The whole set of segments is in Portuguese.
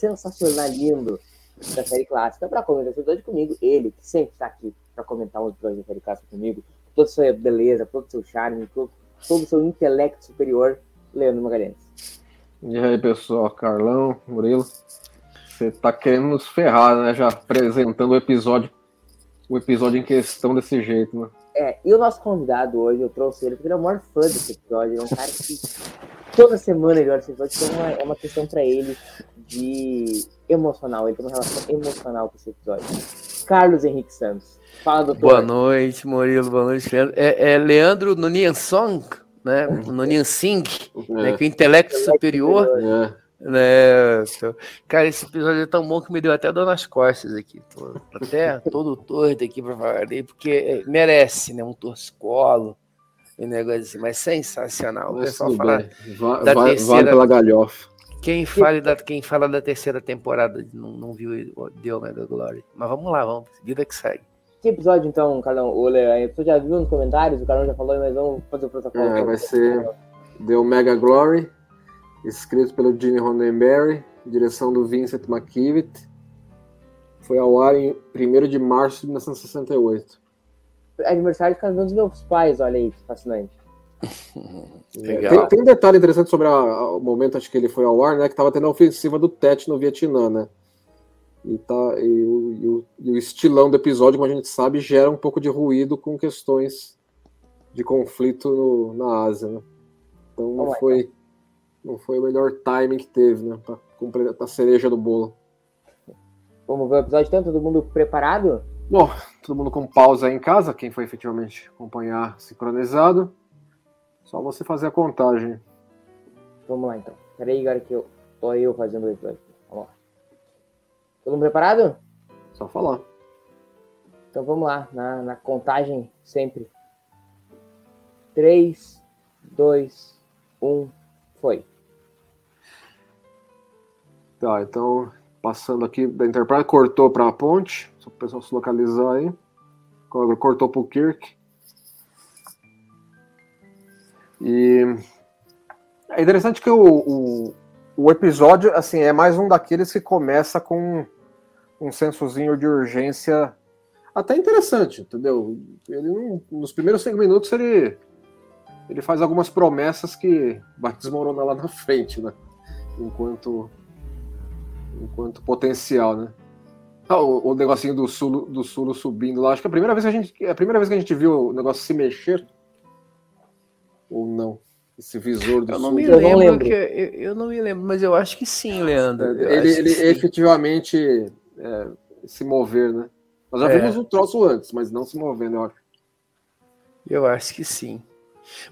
Sensacional, lindo da série clássica. Para comentar esse episódio comigo, ele que sempre está aqui para comentar um episódio da série clássica comigo, toda a sua beleza, todo o seu charme, todo, todo o seu intelecto superior, Leandro Magalhães. E aí, pessoal, Carlão, Murilo. Você tá querendo nos ferrar, né? Já apresentando o episódio, o episódio em questão desse jeito, né? É, e o nosso convidado hoje, eu trouxe ele porque ele é o maior fã desse episódio. Ele é um cara que toda semana ele olha esse episódio, então é uma, é uma questão pra ele de emocional. Ele tem uma relação emocional com esse episódio. Carlos Henrique Santos. Fala, doutor. Boa noite, Murilo. Boa noite, Leandro. É, é Leandro Nonian Song, né? Nonian Singh, né? Que é o intelecto superior, É. né? Cara, esse episódio é tão bom que me deu até dor nas costas aqui. Tô até todo torto aqui pra falar dele, porque merece, né? Um torcicolo e um negócio assim, mas sensacional. O pessoal fala. vai- vale terceira- pela galhofa. Quem fala, da, quem fala da terceira temporada não, não viu The Omega Glory. Mas vamos lá, vamos. Vida que segue. Que episódio, então, Carlão? O. Você já viu nos comentários? O Carlão já falou, mas vamos fazer o protocolo. É, vai ser The Omega Glory, escrito pelo Gene Roddenberry, direção do Vincent McKevitt. Foi ao ar em 1 de março de 1968. Aniversário de casamento dos meus pais, olha aí, que fascinante. Legal. Tem, tem um detalhe interessante sobre a- a- o momento acho que ele foi ao ar, né? Que tava tendo a ofensiva do Tet no Vietnã, né? E, tá, e, o, e o- e o estilão do episódio, como a gente sabe, gera um pouco de ruído com questões de conflito no- na Ásia, né? Então não foi, não foi o melhor timing que teve, né? Pra completar a cereja do bolo. Vamos ver o episódio, então? Todo mundo preparado? Bom, todo mundo com pausa aí em casa, quem foi efetivamente acompanhar sincronizado. Só você fazer a contagem. Vamos lá, então. Peraí, agora que eu tô eu fazendo o episódio. Vamos lá. Todo mundo preparado? Só falar. Então vamos lá, na, na contagem sempre. 3, 2, 1, foi. Tá, então, passando aqui da Enterprise, cortou para a ponte, só para o pessoal se localizar aí. Cortou para o Kirk. E é interessante que o, o, o episódio, assim, é mais um daqueles que começa com um sensozinho de urgência até interessante, entendeu? Ele nos primeiros cinco minutos ele, ele faz algumas promessas que vai desmoronar lá na frente, né? Enquanto enquanto potencial, né? Ah, o, o negocinho do Sulo, do Sulo subindo lá. Acho que é a primeira vez que a gente, é a primeira vez que a gente viu o negócio se mexer. Ou não? Esse visor do Eu não Sulo. me Eu não lembro, que eu, eu não me lembro, mas eu acho que sim, Leandro. Eu Ele, ele sim. efetivamente é, se mover, né? Nós já É. vimos o troço antes, mas não se movendo, eu acho. Eu acho que sim.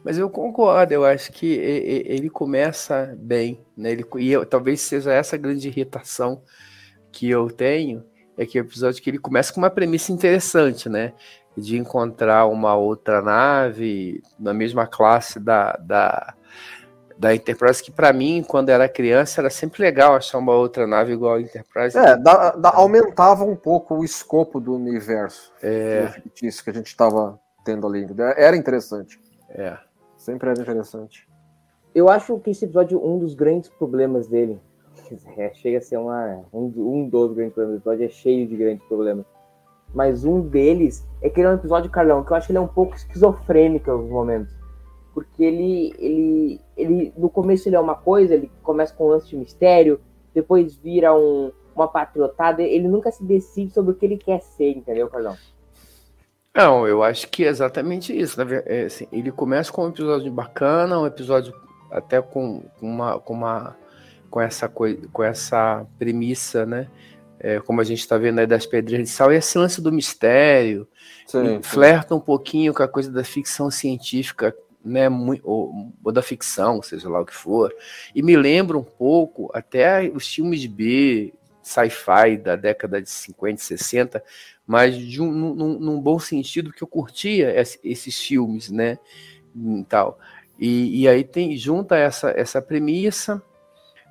Mas eu concordo, eu acho que ele começa bem, né? Ele, e eu- talvez seja essa grande irritação que eu tenho, é que o episódio que ele começa com uma premissa interessante, né? De encontrar uma outra nave na mesma classe da, da, da Enterprise, que para mim, quando era criança, era sempre legal achar uma outra nave igual a Enterprise. É, dá- dá- aumentava um pouco o escopo do universo É, fictício que a gente estava tendo ali. Era interessante. é. Sempre era interessante. Eu acho que esse episódio, um dos grandes problemas dele, é, chega a ser uma, um, um dos grandes problemas do episódio, é cheio de grandes problemas. Mas um deles é que ele é um episódio, Carlão, que eu acho que ele é um pouco esquizofrênico alguns momentos. Porque ele, ele, ele, no começo ele é uma coisa, ele começa com um lance de mistério, depois vira um, uma patriotada, ele nunca se decide sobre o que ele quer ser, entendeu, Carlão? Não, eu acho que é exatamente isso. É, assim, ele começa com um episódio bacana, um episódio até com uma, com uma com essa coisa, com essa premissa, né? É, como a gente está vendo aí das pedrinhas de sal, e esse lance do mistério, sim, flerta um pouquinho com a coisa da ficção científica, né, ou, ou, da ficção, seja lá o que for, e me lembra um pouco até os filmes B, sci-fi da década de 50, 60, mas de um, num, num bom sentido, que eu curtia esses filmes, né, e tal. E, e aí tem junta essa, essa premissa,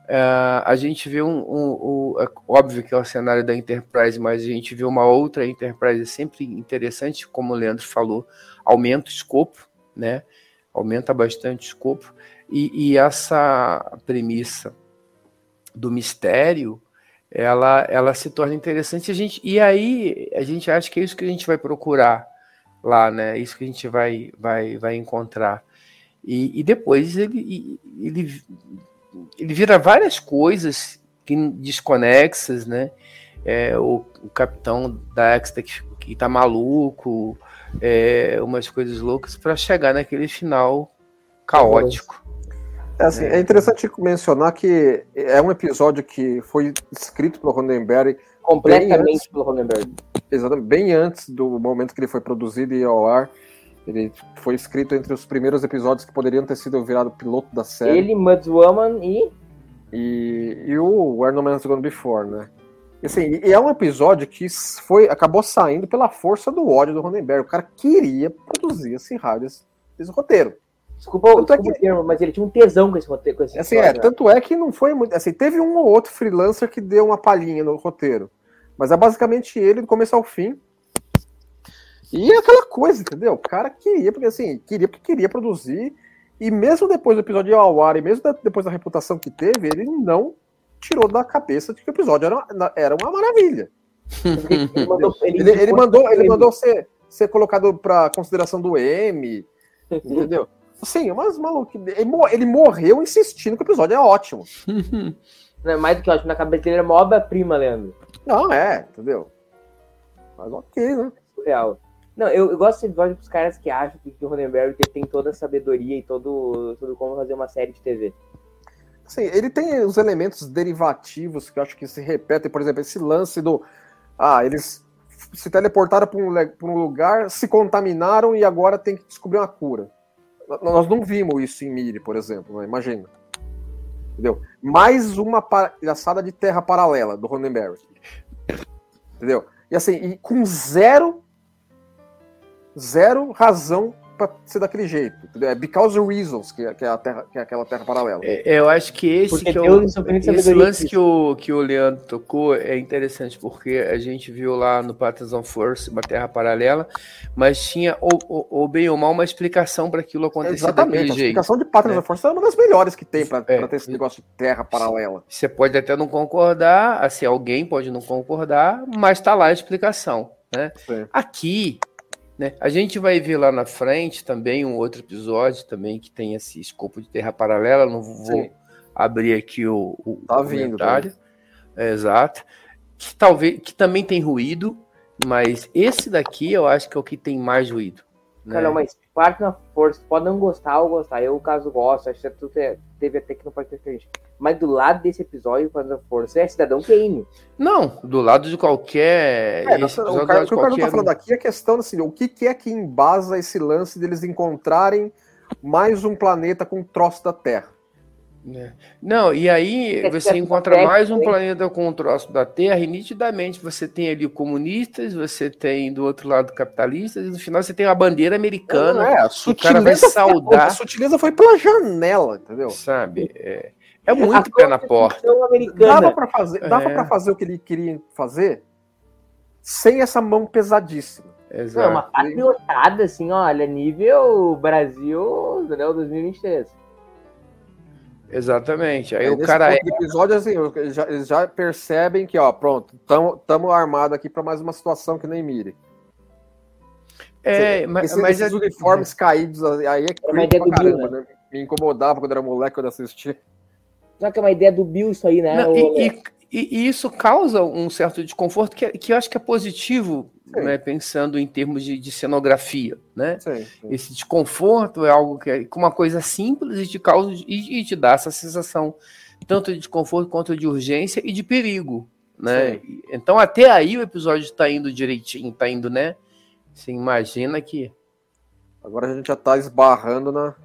Uh, a gente vê um, um, um, é óbvio que é o cenário da Enterprise, mas a gente vê uma outra Enterprise sempre interessante, como o Leandro falou, aumenta o escopo, né? Aumenta bastante o escopo e, e essa premissa do mistério, ela, ela se torna interessante. A gente, e aí a gente acha que é isso que a gente vai procurar lá, né? É isso que a gente vai, vai, vai encontrar. E, e depois ele, ele ele vira várias coisas que, desconexas, né? É, o, o, capitão da Exeter que, que tá maluco, é, umas coisas loucas para chegar naquele final caótico. É, assim, é. é, interessante mencionar que é um episódio que foi escrito pelo Rondenberry completamente antes, pelo Rondenberry. Exatamente, bem antes do momento que ele foi produzido e ao ar. Ele foi escrito entre os primeiros episódios que poderiam ter sido virado piloto da série. Ele, Mudswoman e. E, e o Where No Man's Gone Before, né? E, assim, e é um episódio que foi, acabou saindo pela força do ódio do Ronenberg. O cara queria produzir esse rádio, esse, esse roteiro. Desculpa, tanto desculpa é que, termo, mas ele tinha um tesão com esse roteiro. Com esse assim, é, tanto é que não foi muito. Assim, teve um ou outro freelancer que deu uma palhinha no roteiro. Mas é basicamente ele do começo ao fim. E é aquela coisa, entendeu? O cara queria, porque assim, queria porque queria produzir. E mesmo depois do episódio de ao ar, e mesmo depois da reputação que teve, ele não tirou da cabeça de que o episódio era, era uma maravilha. ele mandou, ele, ele mandou, ele mandou ser, ser colocado para consideração do M, entendeu? Assim, mas maluco, ele morreu insistindo que o episódio é ótimo. Não é mais do que ótimo, na cabeça dele era uma obra-prima, Leandro. Não, é, entendeu? Mas ok, né? Surreal. Não, eu, eu gosto de episódio pros caras que acham que, o Roddenberry tem toda a sabedoria e todo, todo como fazer uma série de TV. Sim, ele tem os elementos derivativos que eu acho que se repetem, por exemplo, esse lance do. Ah, eles se teleportaram para um, um, lugar, se contaminaram e agora tem que descobrir uma cura. Nós não vimos isso em Miri, por exemplo, né? imagina. Entendeu? Mais uma palhaçada de terra paralela do Roddenberry. Entendeu? E assim, e com zero zero razão para ser daquele jeito. Entendeu? É because of reasons, que, é, que, é a terra, que é aquela terra paralela. É, eu acho que esse, que é o, esse lance que o, que o Leandro tocou é interessante, porque a gente viu lá no Patterns on Force uma terra paralela, mas tinha, ou, ou, ou bem ou mal, uma explicação para aquilo acontecer Exatamente, a explicação de Patterns é. on Force é uma das melhores que tem para é. ter esse negócio de terra paralela. Você pode até não concordar, assim, alguém pode não concordar, mas está lá a explicação. Né? Aqui, né? A gente vai ver lá na frente também um outro episódio também que tem esse escopo de terra paralela. Não vou Sim. abrir aqui o, o tá comentário. Vindo, é, exato. Que talvez que também tem ruído, mas esse daqui eu acho que é o que tem mais ruído. Né? Cara, mas parte na força, pode não gostar ou gostar. Eu, caso gosto, acho que tudo teve até que não pode ter diferente. Mas do lado desse episódio, quando a força é Cidadão Kane. Não, do lado de qualquer. É, nossa, o, cara, o que o tá falando aqui é a questão assim: o que, que é que embasa esse lance deles encontrarem mais um planeta com um troço da Terra? É. Não, e aí é você encontra mais um planeta com um troço da Terra, e nitidamente você tem ali comunistas, você tem do outro lado capitalistas, e no final você tem uma bandeira americana. Não, é, a o cara vai saudar. Foi, a sutileza foi pela janela, entendeu? Sabe? É, é muito pé na porta. Dava para fazer, dava é. fazer o que ele queria fazer sem essa mão pesadíssima. Exato. Não, uma patriotada, assim, olha, nível Brasil, entendeu? 2023. Exatamente. Aí é, o cara é. episódio, assim, eles já, eles já, percebem que, ó, pronto, estamos armados aqui para mais uma situação que nem mire. É, mas, Esse, mas esses é... uniformes caídos aí é que é caramba, né? Me incomodava quando era moleque quando assistia. Já que é uma ideia do Bill isso aí, né? Não, e, e, e, e isso causa um certo desconforto que, que eu acho que é positivo, né, pensando em termos de, de cenografia, né? Sim, sim. Esse desconforto é algo que é com uma coisa simples e te causa e, e te dá essa sensação tanto de desconforto quanto de urgência e de perigo, né? Então até aí o episódio está indo direitinho, está indo, né? Você imagina que Agora a gente já tá esbarrando na,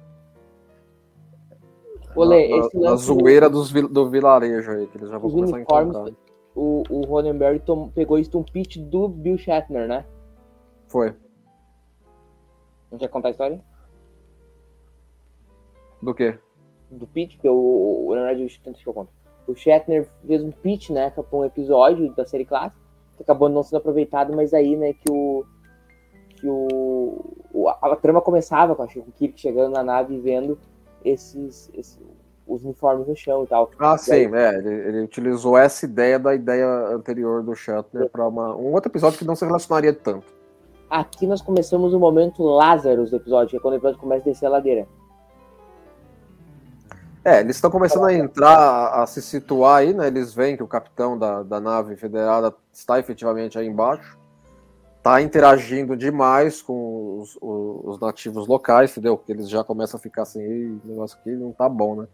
Olê, na, esse na lance zoeira dos, do vilarejo aí, que eles já vão Os começar a encontrar. o, o Roddenberry tom- pegou isso de um pitch do Bill Shatner, né? Foi. Não quer contar a história? Do quê? Do pitch, porque o, o, na verdade, o, tanto que eu conto. O Shatner fez um pitch, né, para um episódio da série clássica, que acabou não sendo aproveitado, mas aí, né, que o. que o. a, a trama começava com, o Kirk chegando na nave e vendo esses, esses- os uniformes no chão e tal. Ah, E sim, aí- é, ele, ele utilizou essa ideia da ideia anterior do Shatner para um outro episódio que não se relacionaria tanto. Aqui nós começamos o momento Lazarus do episódio, que é quando o episódio começa a descer a ladeira. É, eles estão começando a entrar, a, a se situar aí, né? Eles veem que o capitão da, da nave federada está efetivamente aí embaixo, está interagindo demais com os, os- os nativos locais, entendeu? Que eles já começam a ficar assim, "Ih, o negócio aqui não tá bom, né?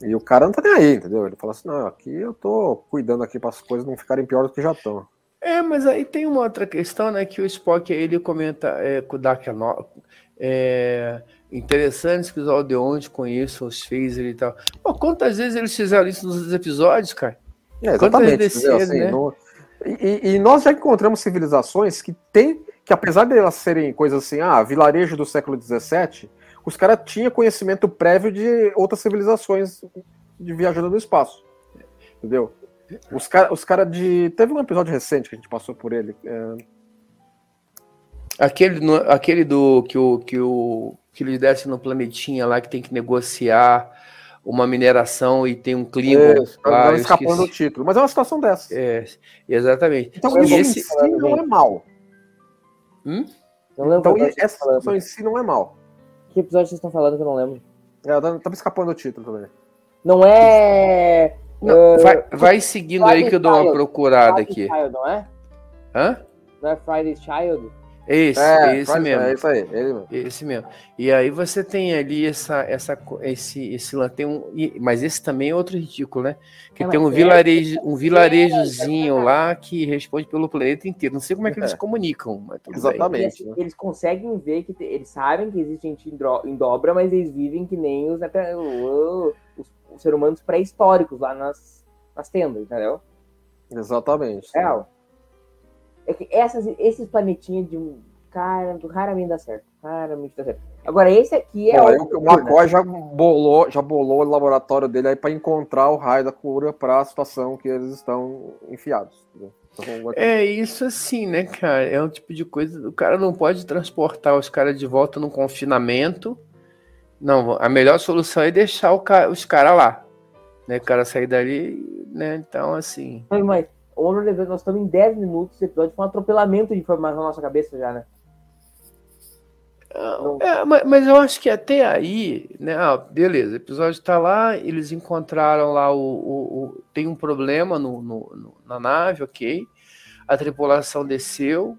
E o cara não tá nem aí, entendeu? Ele fala assim, não, aqui eu tô cuidando aqui para as coisas não ficarem pior do que já estão. É, mas aí tem uma outra questão, né? Que o Spock ele comenta é, com o Dark é, interessante episódio de onde conheço os phaser e tal. Pô, quantas vezes eles fizeram isso nos episódios, cara? É, Quantas exatamente. vezes entendeu? cedo, Assim, né? no- e, e- nós já encontramos civilizações que tem, que apesar de elas serem coisas assim, ah, vilarejo do século XVII, os caras tinham conhecimento prévio de outras civilizações de viajando no espaço. Entendeu? Os caras os cara de. Teve um episódio recente que a gente passou por ele. é, Aquele, no- aquele do que o que o que eles descem no planetinha lá que tem que negociar uma mineração e tem um Klingon é, lá, tá escapando do título. Mas é uma situação dessa. É, exatamente. Então E isso esse- em si não é mal. Hum? Não lembro Então essa falando. situação em si não é mal. Que episódio vocês estão falando que eu não lembro? É, eu tava escapando do título também. Não é. Não, eh, vai, vai seguindo aí que eu dou uma Friday procurada Friday's aqui. Child, não é? Hã? Não é Friday's Child? Esse, É, esse faz- mesmo. É isso aí, ele mesmo. Esse mesmo. E aí você tem ali essa, essa, esse, esse lan- tem um, mas esse também é outro ridículo, né? Que É, tem um é- vilarejo, um vilarejozinho lá que responde pelo planeta inteiro. Não sei como é que eles É. se comunicam, mas tudo bem. Exatamente. Assim, eles conseguem ver que eles sabem que existe gente em, dobra, mas eles vivem que nem os, até, o- os, os seres humanos pré-históricos lá nas, nas tendas, entendeu? Exatamente. Real. É que essas, esses planetinhas de um. Cara, raramente dá certo. Raramente dá certo. Agora, esse aqui é. Aí outro o McCoy já bolou, já bolou o laboratório dele aí para encontrar o raio da cura para a situação que eles estão enfiados. Então, É isso assim, né, cara? É um tipo de coisa. O cara não pode transportar os caras de volta num confinamento. Não, a melhor solução é deixar ca- os caras lá. Né? O cara sair dali, né? Então, assim. Mas, mas, ô, nós estamos em 10 minutos. Esse episódio foi um atropelamento de informação na nossa cabeça já, né? Não. É, mas, mas eu acho que até aí, né? ah, beleza, o episódio tá lá, eles encontraram lá o. o- o- tem um problema no, no- no- na nave, ok. A tripulação desceu.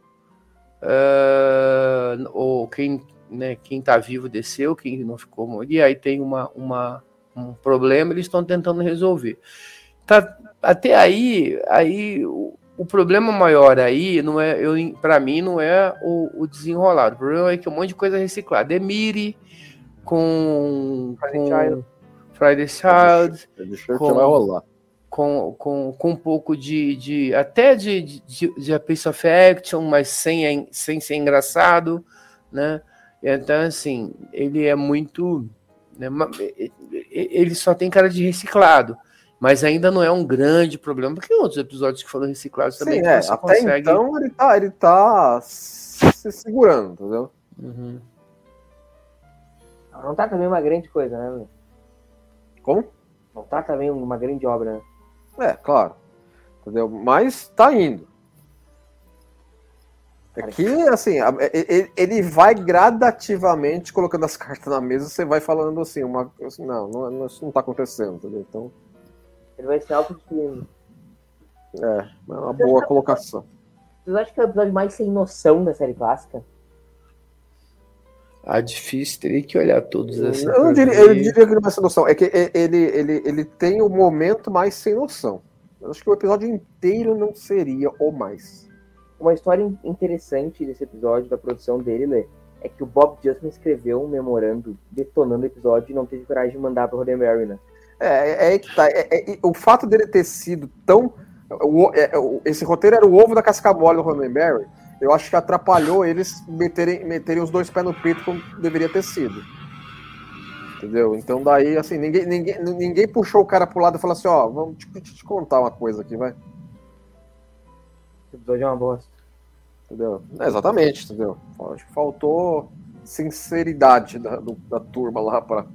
ah, ou quem, né, quem tá vivo desceu, quem não ficou morreu. E aí tem uma, uma, um problema, eles estão tentando resolver. Tá, até aí, aí o, o problema maior aí não é, eu para mim não é o, o desenrolado. O problema é que um monte de coisa reciclada. É Miri com Friday com Child. Friday Child, com- vai rolar. com, com, com um pouco de, de até de, de, de a piece of action, mas sem, sem ser engraçado, né? Então, assim, ele é muito. né, ele só tem cara de reciclado, mas ainda não é um grande problema, porque outros episódios que foram reciclados também Sim, é, você até consegue. então ele tá, ele tá se segurando, entendeu? Uhum. Não tá também uma grande coisa, né? meu? Como? Não tá também uma grande obra, né? É, claro. Entendeu? Mas tá indo. É que, assim, ele vai gradativamente colocando as cartas na mesa, você vai falando assim, uma, assim, não, não, não, isso não tá acontecendo, entendeu? Então, Ele vai ser autodestruindo. É, é uma boa colocação. Vocês acham que é o episódio mais sem noção da série clássica? Ah, difícil, teria que olhar todos assim. Eu não diria, eu diria que não é sem noção. É que ele, ele, ele tem o momento mais sem noção. Eu acho que o episódio inteiro não seria o mais. Uma história interessante desse episódio, da produção dele, Lê, é que o Bob Justman escreveu um memorando detonando o episódio e não teve coragem de mandar para o Roddenberry, né? É, é, é que tá. É, é, o fato dele ter sido tão. O, é, esse roteiro era o ovo da casca mole do Roddenberry. Eu acho que atrapalhou eles meterem, meterem os dois pés no peito como deveria ter sido. Entendeu? Então daí, assim, ninguém, ninguém, ninguém puxou o cara pro lado e falou assim, ó, vamos te, te, contar uma coisa aqui, vai. Esse episódio é uma bosta. Entendeu? É, exatamente, entendeu? Acho que faltou sinceridade da, do, da turma lá para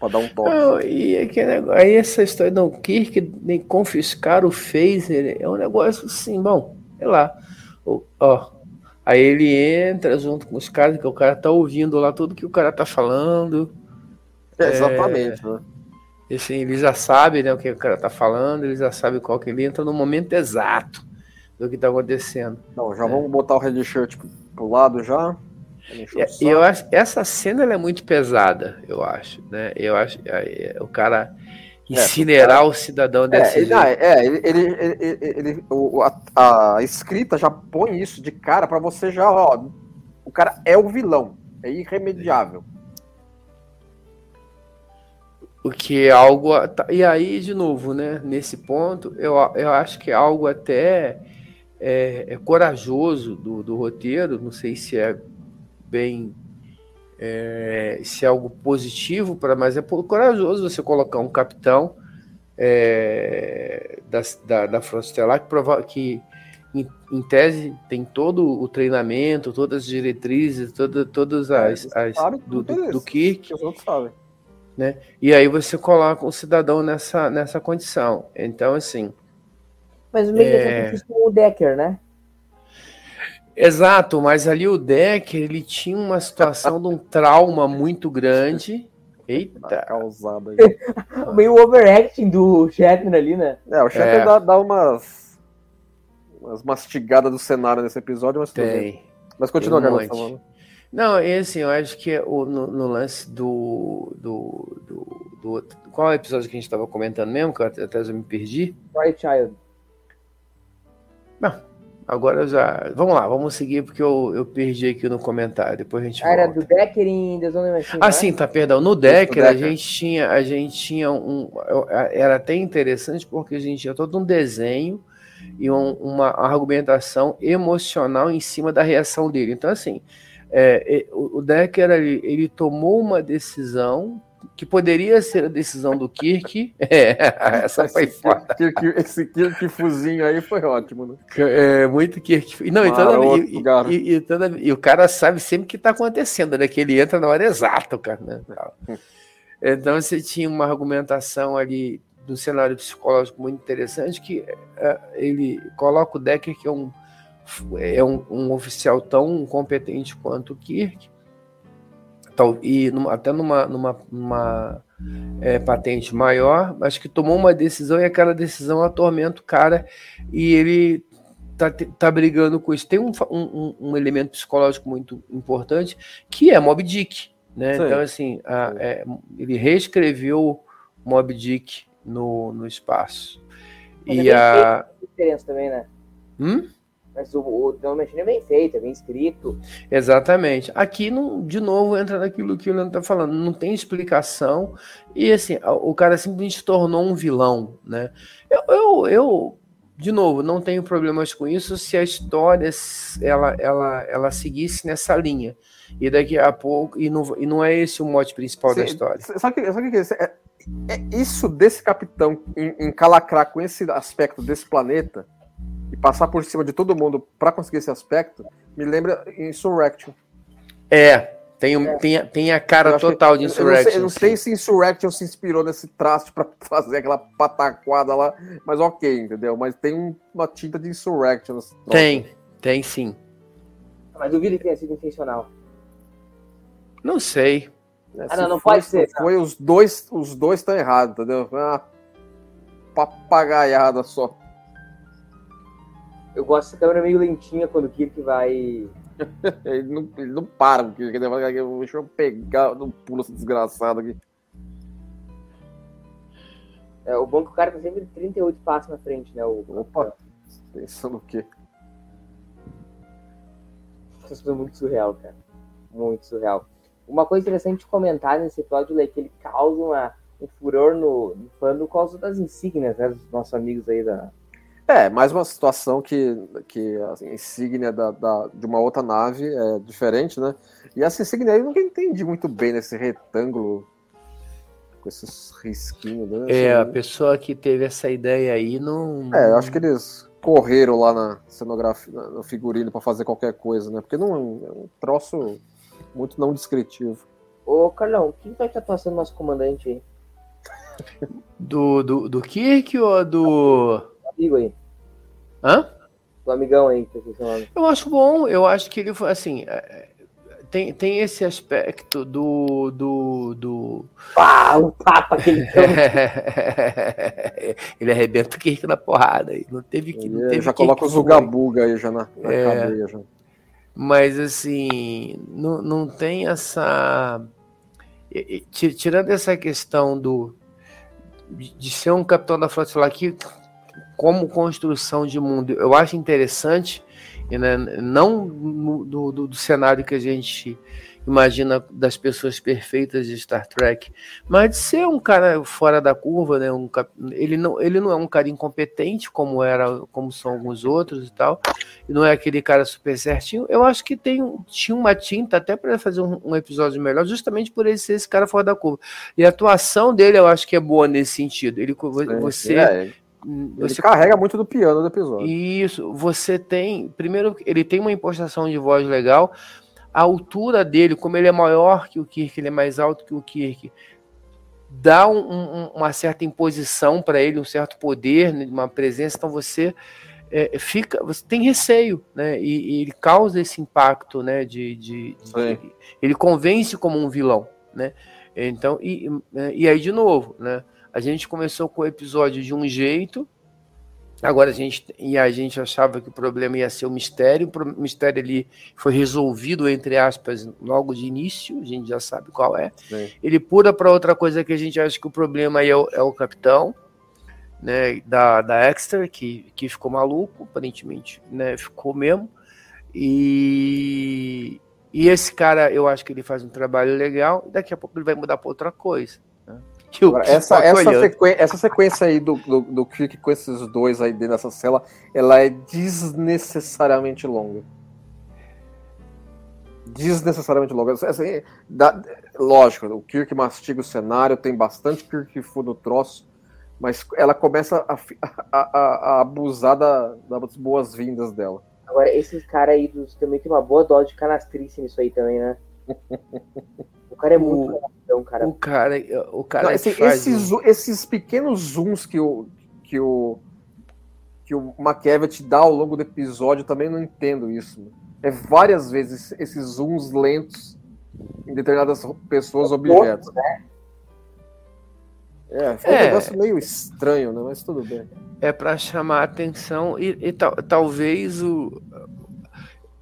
para dar um toque. Não, e aquele aí essa história do Kirk nem confiscar o phaser é um negócio assim, bom, sei lá. Ó, aí ele entra junto com os caras, que o cara tá ouvindo lá tudo que o cara tá falando. É, exatamente, né? Assim, ele já sabe né, o que o cara tá falando, ele já sabe qual que ele entra no momento exato do que tá acontecendo. Não, já é. vamos botar o red shirt pro lado já. E eu acho essa cena é muito pesada, eu acho, né? Eu acho é, é, o cara incinerar é, o cidadão desse é, jeito. É, ele, ele, ele, ele o, a, a, escrita já põe isso de cara para você já, ó, o cara é o vilão, é irremediável. O que é algo. E aí, de novo, né? Nesse ponto, eu, eu acho que é algo até é, é corajoso do, do roteiro. Não sei se é bem é, se é algo positivo para, mas é corajoso você colocar um capitão é, da, da, da Frota Estelar que, prova, que em, em, tese tem todo o treinamento, todas as diretrizes, toda, todas é, as, as do, do, do Kirk, né? E aí você coloca um cidadão nessa, nessa condição. Então, assim. Mas meio é... que o Decker, né? Exato, mas ali o Decker ele tinha uma situação de um trauma muito grande. Eita! Causado aí. Meio overacting do Shatner ali, né? É, o Shatner é. Dá, dá, umas, umas mastigadas do cenário nesse episódio, mas tem. Mas continua, Carlos, falando. Não, e assim, eu acho que o, no, no lance do, do, do, do, Qual é o episódio que a gente estava comentando mesmo? Que eu até, até eu me perdi. White Child. Não, Agora já. Vamos lá, vamos seguir, porque eu, eu perdi aqui no comentário. Depois a gente. Ah, era do Decker em The Zone Machine. Ah, sim, tá, perdão. No Decker, a gente tinha, a gente tinha um. Era até interessante porque a gente tinha todo um desenho e um, uma argumentação emocional em cima da reação dele. Então, assim, é, o Decker ele, ele tomou uma decisão que poderia ser a decisão do Kirk. É, essa foi foda. Kirk, esse Kirk fuzinho aí foi ótimo, né? É, muito Kirk. Não, e, toda, e, e, e, toda, e, o cara sabe sempre o que está acontecendo, né? Que ele entra na hora exata, cara. Né? Então você tinha uma argumentação ali do cenário psicológico muito interessante que uh, ele coloca o Decker, que é um, é um, um oficial tão competente quanto o Kirk, e numa, até numa, numa, numa é, patente maior, mas que tomou uma decisão e aquela decisão atormenta o cara e ele tá, tá brigando com isso. Tem um, um, um elemento psicológico muito importante que é Mob Dick. Né? Então, assim, a, é, ele reescreveu Mob Dick no, no espaço. Mas e é a diferença também, né? Hum? Mas o, o Dom Machine é bem feito, é bem escrito. Exatamente. Aqui, não, de novo, entra naquilo que o Leandro está falando. Não tem explicação. E, assim, o cara simplesmente se tornou um vilão, né? Eu, eu, eu, de novo, não tenho problemas com isso se a história ela, ela, ela seguisse nessa linha. E daqui a pouco... E não, e não é esse o mote principal Sim, da história. Sabe o que, sabe que é? é? É isso desse capitão encalacrar com esse aspecto desse planeta passar por cima de todo mundo para conseguir esse aspecto, me lembra Insurrection. É, tem, é. tem, tem a cara total de Insurrection. Eu não, sei, eu não sei, se Insurrection se inspirou nesse traço para fazer aquela pataquada lá, mas ok, entendeu? Mas tem uma tinta de Insurrection. Tem, tem sim. Mas duvido que tenha sido intencional. Não sei. É, Ah, se não, não foi- pode ser, se Foi os dois, os dois estão errados, entendeu? Foi uma papagaiada só. Eu gosto dessa câmera meio lentinha quando o Kirk vai. Ele não, ele não para, porque ele vai- deixa eu pegar, não pula esse desgraçado aqui. É, o bom é que o cara tá sempre 38 passos na frente, né? O... Opa, pensando o quê? Isso foi muito surreal, cara. Muito surreal. Uma coisa interessante de comentar nesse episódio é que ele causa uma, um furor no, no fã por causa das insígnias, né? Dos nossos amigos aí da. É, mais uma situação que, que a insígnia da, da- de uma outra nave é diferente, né? E essa insígnia aí eu nunca entendi muito bem nesse retângulo com esses risquinhos, né? É, a Assim, pessoa que teve essa ideia aí não. É, eu acho que eles correram lá na cenografia, no figurino pra fazer qualquer coisa, né? Porque não é um, é troço muito não descritivo. Ô, Carlão, quem vai estar atuação do nosso comandante aí? Do, do, do Kirk ou. Do amigo aí. Hã? Do amigão aí, que eu o. Eu acho bom, eu acho que ele foi assim. é, Tem, tem esse aspecto do. do, do... Pá, o tapa que ele ele arrebenta o Kirk na porrada. aí. Não teve que. Não teve já coloca que os foi. ugabuga aí já na, na É. cadeia. Já. Mas assim, não, não tem essa. ti- Tirando essa questão do de ser um capitão da frota estelar que, como construção de mundo, eu acho interessante, né, não do, do, do cenário que a gente imagina das pessoas perfeitas de Star Trek, mas de ser um cara fora da curva, né? Um, ele, não, ele não é um cara incompetente como era, como são alguns outros e tal e não é aquele cara super certinho, eu acho que tem, tinha uma tinta até para fazer um, um episódio melhor, justamente por ele ser esse cara fora da curva. E a atuação dele eu acho que é boa nesse sentido. Ele, você, É, ele você carrega muito do piano do episódio. isso, você tem. Primeiro, ele tem uma impostação de voz legal. A altura dele, como ele é maior que o Kirk, ele é mais alto que o Kirk, dá um- um- uma certa imposição para ele, um certo poder, né, uma presença. Então você é, fica, você tem receio, né? E, e ele causa esse impacto, né? De, de, de- ele convence como um vilão, né? Então, e, e aí de novo, né? A gente começou com o episódio de um jeito, Agora a gente e a gente achava que o problema ia ser o mistério, o mistério ali foi resolvido entre aspas logo de início, a gente já sabe qual é. Sim. Ele pula para outra coisa que a gente acha que o problema é o, é o capitão, né, da da Exeter que que ficou maluco, aparentemente, né, ficou mesmo. E e esse cara, eu acho que ele faz um trabalho legal, daqui a pouco ele vai mudar para outra coisa. Né? Que o Agora, essa, essa, olhando. sequen- essa sequência aí do, do, do Kirk com esses dois aí dentro dessa cela, ela é desnecessariamente longa. Desnecessariamente longa. Assim, dá- lógico, o Kirk mastiga o cenário, tem bastante Kirk Fu no troço, mas ela começa a, a- a- a abusar da- das boas-vindas dela. Agora, esses caras aí dos, também tem uma boa dose de canastrice nisso aí também, né? O cara é muito O- cara. O cara, o cara Não, que assim, faz esses, zo- esses pequenos zooms que o, que o, que o McKevitt dá ao longo do episódio, eu também não entendo isso. É várias vezes esses zooms lentos em determinadas pessoas, objetos. É, foi um É. negócio meio estranho, né? Mas tudo bem. é para chamar a atenção e, e tal- talvez o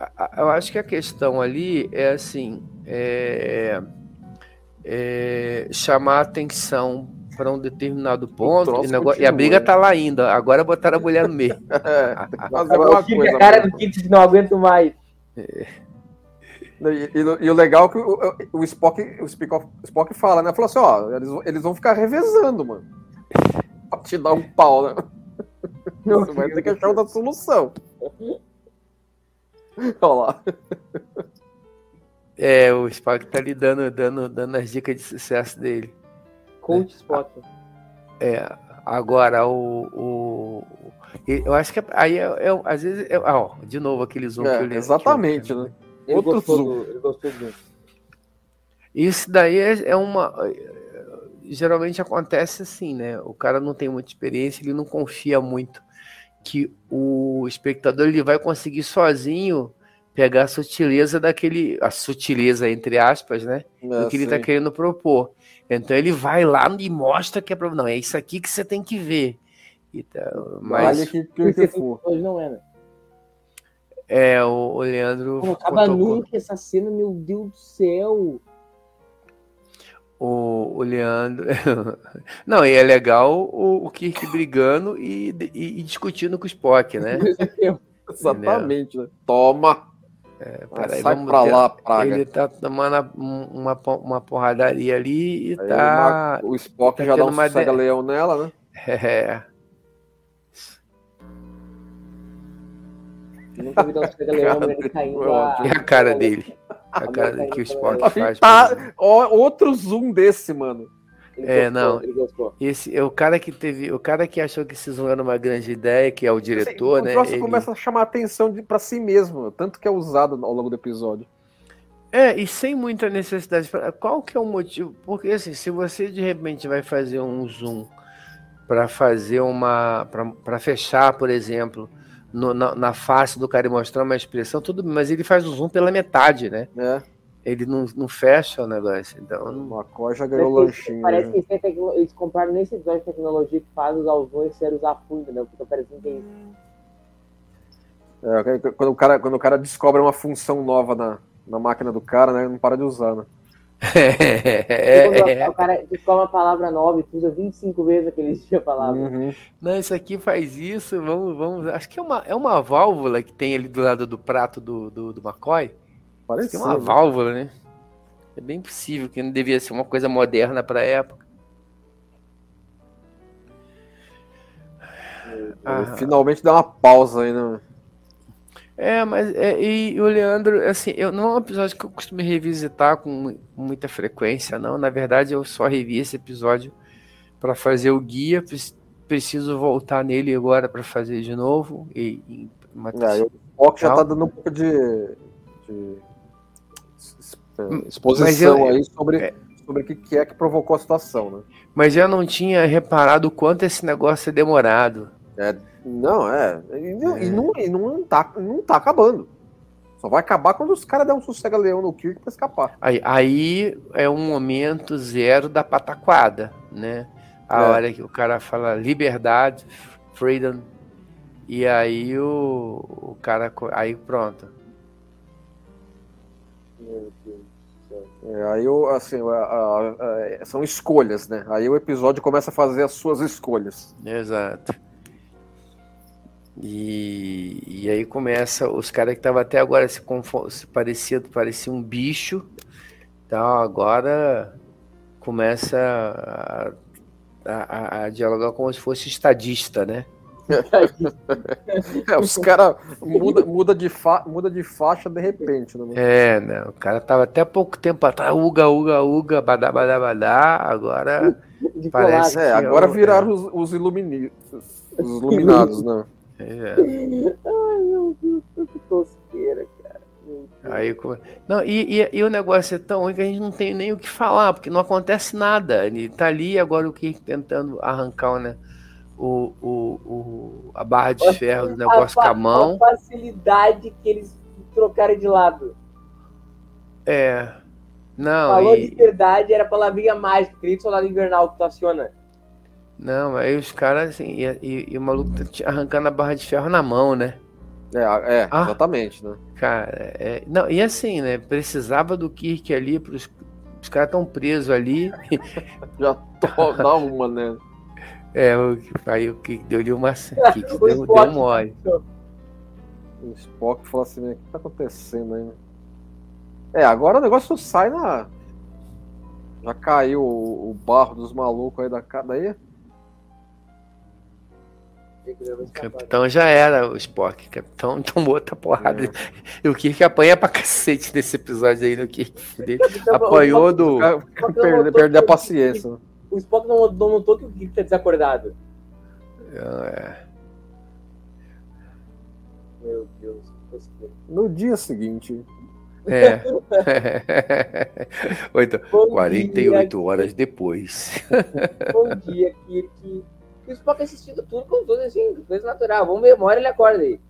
a- a- eu acho que a questão ali é assim é, é chamar a atenção para um determinado ponto e, negócio- e a briga né? tá lá ainda agora botaram a mulher no meio É, o Kirk, coisa. a cara do Kit não aguento mais. E, e- e o legal é que o, o- Spock, o Spock, o Spock fala, né? Falou assim, ó, eles, vão- eles vão ficar revezando, mano. Pra te dar um pau, né? Você vai ter que achar outra solução. Olha lá. É o Spock tá ali dando, dando, dando as dicas de sucesso dele Coach Spock. É, agora o, o- eu acho que aí é, é- às vezes é, ah, ó, de novo aquele zoom É, que eu lembro. exatamente, né? Ele Outro gostou, zoom. do, ele gostou do Isso daí é, é uma geralmente acontece assim, né? O cara não tem muita experiência, ele não confia muito que o espectador ele vai conseguir sozinho pegar a sutileza daquele. A sutileza, entre aspas, né? É, do que ele tá sim. querendo propor. Então ele vai lá e mostra que é pra. Não, é isso aqui que você tem que ver. E tá- Vale mas que, que, Porque que for. hoje não é, né? é, o, o Leandro. Não acaba tocou- nunca essa cena, meu Deus do céu. O, o Leandro. Não, e é legal o, o Kirk brigando e, e- e discutindo com o Spock, né? Exatamente, né? Toma! É, peraí, sai vamos pra ter- lá, praga. Ele tá tomando um- uma, uma porradaria ali e Aí tá. o Spock tá já dá um uma de- sossega-leão nela, né? É, Nunca vi dar um cega-leão, caindo a... e a cara dele. A cara que o Spock faz. Tá, ó, outro zoom desse, mano. Ele É, gostou, não. Esse é o cara que teve, o cara que achou que esse zoom era uma grande ideia, que é o diretor, o né? troço ele- começa a chamar atenção pra si mesmo, tanto que é usado ao longo do episódio. É, e sem muita necessidade. pra- Qual que é o motivo? Porque assim, se você de repente vai fazer um zoom para fazer uma, para fechar, por exemplo, no- na, na face do cara e mostrar uma expressão, tudo, bem, mas ele faz o zoom pela metade, né? né? Ele não, não fecha o negócio. Então, não- O McCoy já ganhou Parece que- lanchinho. Parece né? que eles, têm tecno- eles compraram nesse episódio de tecnologia que faz usar os e ser usar fundo, entendeu? Porque parecendo que é isso. É, quando, o cara, quando o cara descobre uma função nova na, na máquina do cara, né? Não para de usar, né? é, é. o cara descobre uma palavra nova e usa 25 vezes aquele dia a palavra. Uhum. Não, isso aqui faz isso, vamos, vamos. Acho que é uma, é uma válvula que tem ali do lado do prato do, do, do McCoy. Parece Tem uma válvula, né? É bem possível que não devia ser uma coisa moderna para a época. Ah, Finalmente dá uma pausa aí, né? é, mas é, e o Leandro, assim, eu, não é um episódio que eu costumo revisitar com mu- com muita frequência, não. Na verdade, eu só revi esse episódio para fazer o guia. Pre- Preciso voltar nele agora para fazer de novo. E, e uma- É, o Spock já tá dando um pouco de, de é, exposição eu- aí sobre, é. sobre o que é que provocou a situação, né? Mas eu não tinha reparado o quanto esse negócio é demorado. Não, é. E não, e não, e não, tá, não tá acabando. Só vai acabar quando os caras derem um sossega-leão no Kirk pra escapar. Aí, aí é um momento zero da pataquada, né? A É. hora que o cara fala liberdade, freedom, e aí o, o cara. Aí pronto. Meu Deus. É, aí o- assim, a- a- a- são escolhas, né? Aí o episódio começa a fazer as suas escolhas. Exato. E, e aí começa os caras que estavam até agora se, se parecia, parecia um bicho, então agora começa a- a dialogar como se fosse estadista, né? É, os caras muda, muda, de fa, muda de faixa de repente, né? É, né? O cara tava até pouco tempo atrás, uga, uga, uga, badá, badá, badá, agora De Parece- colar. É, que agora eu- viraram os, os, ilumini, os iluminados, né? é, Ai, meu Deus, que tosqueira, cara. Aí não e, e, e o negócio é tão ruim que a gente não tem nem o que falar porque não acontece nada ele tá ali agora o que tentando arrancar né, o, o, o a barra de ferro do negócio com fa- a mão A facilidade que eles trocaram de lado. é não Falou e, de verdade, era palavrinha mágica, querido soldado invernal que tu aciona. não aí os caras assim e, e- e o maluco tá te arrancando a barra de ferro na mão né É, é Ah. exatamente, né? Cara, é- não, e assim, né? Precisava do Kirk ali, pros, os caras estão presos ali. Já tô, dá uma, né? É, o, aí o Kirk deu-lhe uma. O Kirk deu, deu Spock- mole. O Spock falou assim, né? O que tá acontecendo aí? É, agora o negócio sai na. Já caiu o, barro dos malucos aí da cada aí. O capitão já era o Spock. O capitão tomou outra porrada. É. E o Kirk apanha pra cacete nesse episódio aí. O Kirk dele. Então, apanhou do. Perder a paciência. O Spock não, não notou que o Kirk tá desacordado. É, Meu Deus. No dia seguinte. é. Oito, Bom 48 dia, horas depois. Bom dia, Kirk. O Spock assistindo tudo com tudo assim, coisa natural. Vamos ver, uma hora ele acorda aí.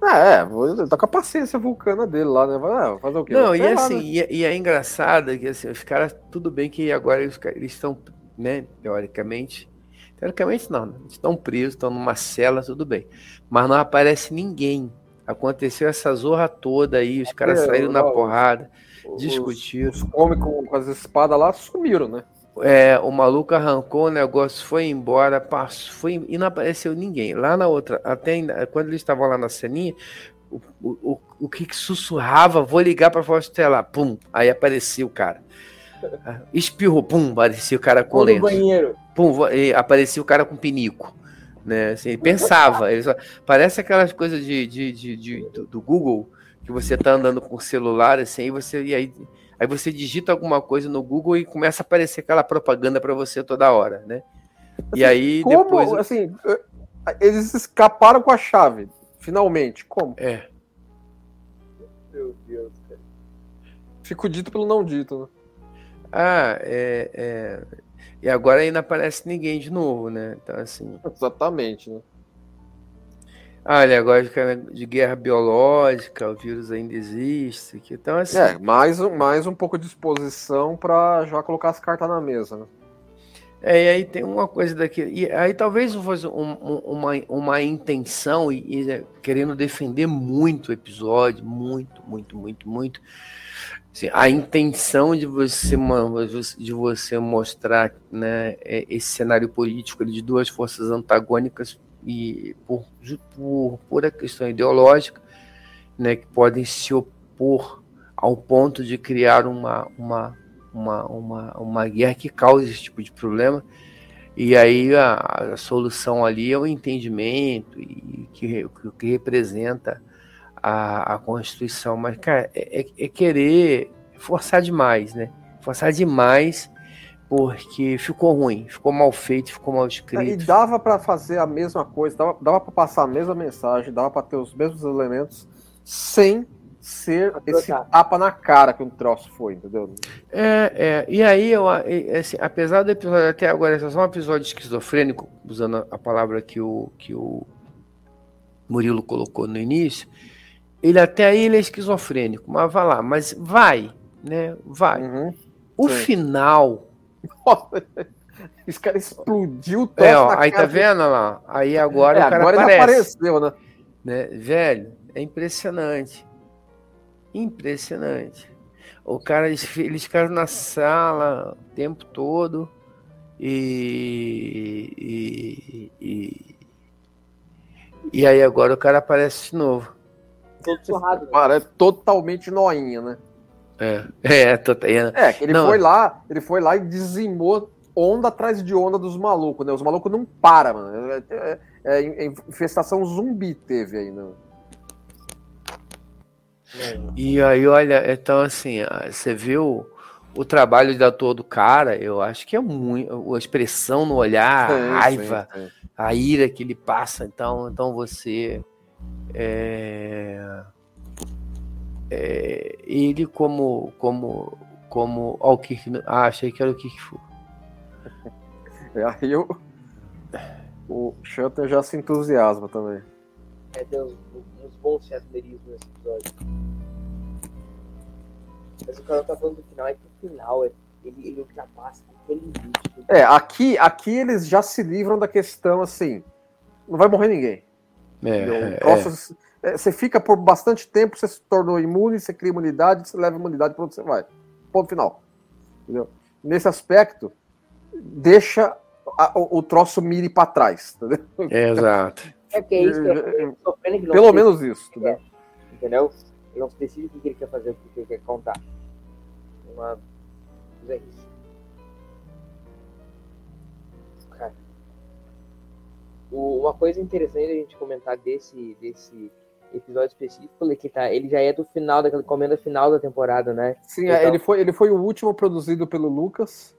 Ah, é, tá com a paciência vulcana dele lá, né? Vai fazer o quê? Não, e assim, né? e, é, e, é engraçado que assim, os caras, tudo bem que agora eles, estão, né, teoricamente, teoricamente não, né? estão presos, estão numa cela, tudo bem. Mas não aparece ninguém. Aconteceu essa zorra toda aí, os caras é, saíram na porrada, discutiram. Os, os homens com, com as espadas lá sumiram, né? É, o maluco arrancou o negócio, foi embora, passou, foi, e não apareceu ninguém. Lá na outra, até quando eles estavam lá na ceninha, o, o, o que sussurrava, vou ligar para a estelar, pum, aí apareceu o cara. Espirrou, pum, apareceu o cara com lente. banheiro. Pum, apareceu o cara com pinico. Né? Assim, ele pensava, ele só, parece aquelas coisas de, de, de, de do, do, Google, que você tá andando com o celular, assim, e você, e aí Aí você digita alguma coisa no Google e começa a aparecer aquela propaganda para você toda hora, né? Assim, e aí como, depois. Assim, eles escaparam com a chave, finalmente. Como? É. Meu Deus, cara. Fico dito pelo não dito, né? Ah, é, é. E agora aí não aparece ninguém de novo, né? Então, assim. Exatamente, né? Ah, ele agora de guerra biológica, o vírus ainda existe. Então, assim... É, mais, mais um pouco de exposição para já colocar as cartas na mesa, né? É, e aí tem uma coisa daqui. E aí talvez fosse um, um, uma, uma intenção, e, e, é, querendo defender muito o episódio, muito, muito, muito, muito. Assim, a intenção de você, de você mostrar né, é, esse cenário político de duas forças antagônicas e por, por pura questão ideológica, né, que podem se opor ao ponto de criar uma, uma, uma, uma, uma guerra que cause esse tipo de problema. E aí a, a solução ali é o entendimento e que, que representa a, a Constituição. Mas, cara, é, é, é querer forçar demais, né? Forçar demais porque ficou ruim, ficou mal feito, ficou mal escrito. E dava para fazer a mesma coisa, dava, dava para passar a mesma mensagem, dava para ter os mesmos elementos sem ser esse tapa na cara que um troço foi, entendeu? É, é. E aí, eu, assim, apesar do episódio até agora ser só um episódio esquizofrênico, usando a palavra que o, que o Murilo colocou no início, ele até aí ele é esquizofrênico, mas vai lá, mas vai, né? Vai. Uhum, o sim. final esse cara explodiu o é, ó, Aí tá vendo lá? Aí agora é, o cara agora aparece. apareceu, né? né? Velho, é impressionante. Impressionante. O cara, eles, eles ficaram na sala o tempo todo e, e, e, e aí agora o cara aparece de novo. Todo surrado. Cara, é totalmente noinha, né? É, é, tô, é, é ele não. foi lá, ele foi lá e dizimou onda atrás de onda dos malucos, né? Os malucos não param, mano. É, é, é, é infestação zumbi teve aí, né? E aí, olha, então assim, você viu o trabalho de ator do cara, eu acho que é muito. A expressão no olhar, sim, a raiva, sim, sim. a ira que ele passa. Então, então você. É é, ele como como como ó, o que ah, achei que era o que foi aí eu, o Shutter já se entusiasma também. É Deus uns bons chatterismos nesse episódio. Mas o cara tá falando do final é que o final é, ele, ele ultrapassa aquele limite é aqui aqui eles já se livram da questão assim não vai morrer ninguém. É, é, é, você fica por bastante tempo, você se tornou imune, você cria imunidade, você leva imunidade para onde você vai. Ponto final. Entendeu? Nesse aspecto, deixa a, o, o, troço mire para trás. Entendeu? É, exato. É que é isso que é, Pelo menos isso. Entendeu? entendeu? Ele não especifica o que ele quer fazer, o que ele quer contar. Uma... É isso. uma coisa interessante a gente comentar desse, desse episódio específico, que tá, ele já é do final daquela comenda final da temporada, né? Sim, então... ele, foi, ele foi o último produzido pelo Lucas.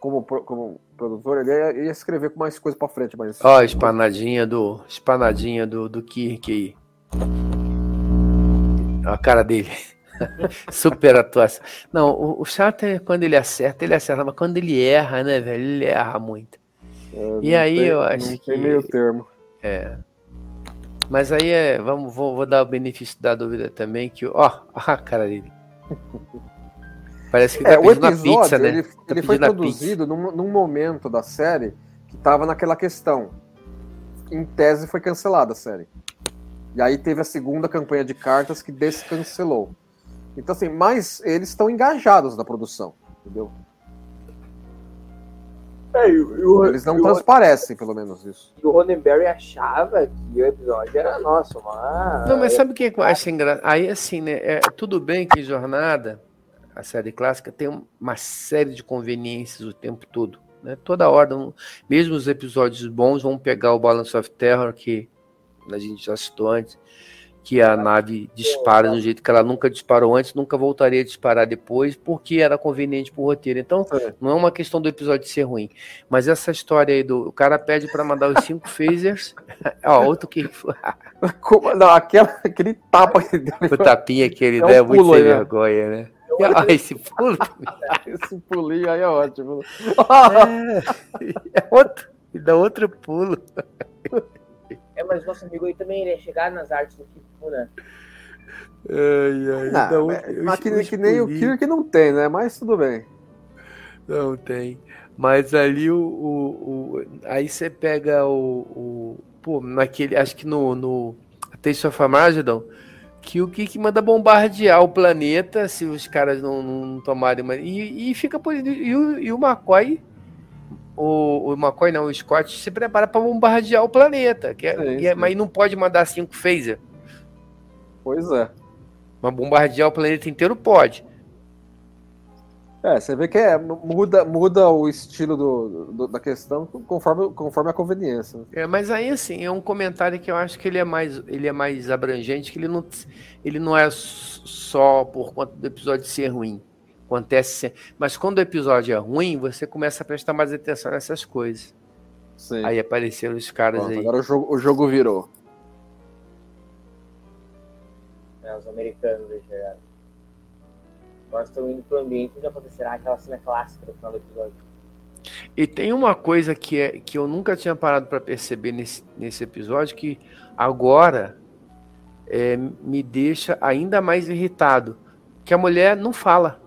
Como, como produtor, ele ia, ia escrever com mais coisa para frente, mas. Ó, oh, espanadinha do. Espanadinha do, do Kirk aí. A cara dele. Super atuação. Não, o, o chato é quando ele acerta, ele acerta, mas quando ele erra, né, velho? Ele erra muito. É, e aí tem, eu acho não que. Tem meio termo. É. Mas aí é. Vamos, vou, vou dar o benefício da dúvida também, que. Ó, a cara dele. Parece que tá É, o episódio uma pizza, né? ele, Tá ele foi produzido num, num momento da série que tava naquela questão. Em tese foi cancelada a série. E aí teve a segunda campanha de cartas que descancelou. Então, assim, mas eles estão engajados na produção, entendeu? É, e o, Eles não o- transparecem, pelo menos, isso. e o Roddenberry achava que o episódio era nosso, mas. Não, mas sabe o que eu acho engraçado? Aí, assim, né? é, tudo bem que Jornada, a série clássica, tem uma série de conveniências o tempo todo. Né? Toda hora, um- mesmo os episódios bons, vão pegar o Balance of Terror, que a gente já citou antes, que a nave dispara do jeito que ela nunca disparou antes, nunca voltaria a disparar depois, porque era conveniente pro roteiro. Então, É. não é uma questão do episódio ser ruim. Mas essa história aí do. O cara pede para mandar os cinco phasers. Ó, outro que. Como- não, aquela, aquele tapa que deu. O tapinha que ele É um dá é muito sem né? vergonha, né? Ah, esse pulo Esse pulinho aí é ótimo. é outro. E dá outro pulo. É, mas nosso amigo aí também ele ia chegar nas artes do Kifu, né? Ai, ai, Não, outro- mas- mas que, que nem o. Kirk não tem, né? Mas tudo bem. Não tem. Mas ali o. o- o- aí você pega o, o. Pô, naquele. Acho que no. no Taste of Armageddon, que o Kik manda bombardear o planeta se os caras não, não tomarem. uma- E, e fica por. E o, e o McCoy. O, o McCoy não, o Scott se prepara para bombardear o planeta. Que é, é- mas não pode mandar cinco phaser. Pois é. Mas bombardear o planeta inteiro pode. É, você vê que é, muda, muda o estilo do, do- da questão conforme, conforme a conveniência. É, mas aí assim, é um comentário que eu acho que ele é mais, ele é mais abrangente, que ele não, ele não é só por conta do episódio ser ruim. Acontece sempre. Mas quando o episódio é ruim, você começa a prestar mais atenção nessas coisas. Sim. Aí apareceram os caras Pronto, aí. agora o jogo, o jogo virou. né? Os americanos aí chegaram. Agora estão indo pro ambiente onde acontecerá aquela cena clássica no final do episódio. E tem uma coisa que, é, que eu nunca tinha parado para perceber nesse, nesse episódio, que agora é, me deixa ainda mais irritado. Que a mulher não fala.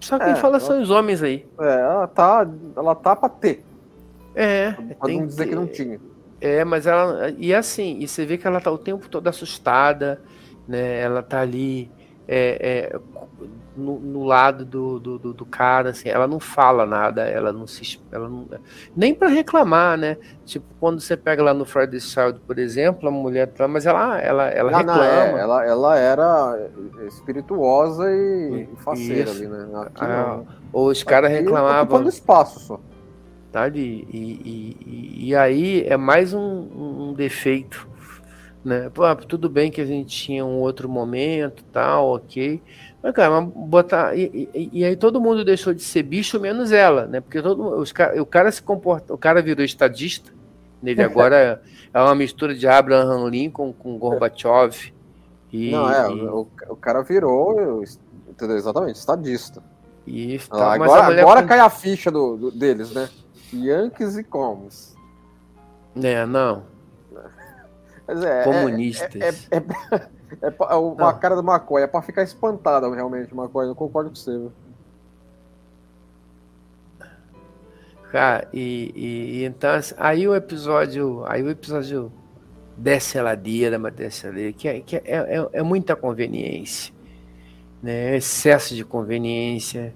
Só quem É, fala ela- são os homens aí. É, ela tá, ela tá pra ter. É, Pra tem não dizer que ter. não tinha. É, mas ela. E assim, e você vê que ela tá o tempo todo assustada, né? Ela tá ali é, é, no, no lado do, do, do- do cara, assim, ela não fala nada, ela não se. Ela não, nem para reclamar, né? Tipo, quando você pega lá no Friday Child, por exemplo, a mulher tá, mas ela, ela, ela Não, não, reclama. é, ela, ela era espirituosa e, e faceira Isso. ali, né? Aqui Ah. Ou os caras reclamavam. espaço só. tá. E, e, e- e aí é mais um, um defeito. Né? Pô, tudo bem que a gente tinha um outro momento, tal, ok. Mas, cara, mas botar. E, e- e aí todo mundo deixou de ser bicho, menos ela, né? Porque todo, os, o cara se comporta. O cara virou estadista. Ele agora é uma mistura de Abraham Lincoln com Gorbachev. E, não, é, e, o, o cara virou, entendeu? Exatamente, estadista. e mas agora a agora com- cai a ficha do, do- deles, né? Yankees e Coms. É, não. Mas é, é- Comunistas. É, é, é, é uma cara do McCoy, é pra ficar espantada realmente, McCoy. Eu concordo com você. viu? Cara, e, e- e então assim, aí o episódio, aí o episódio desce a ladeira, mas desce a ladeira, que, é, que é, é, é muita conveniência, né? Excesso de conveniência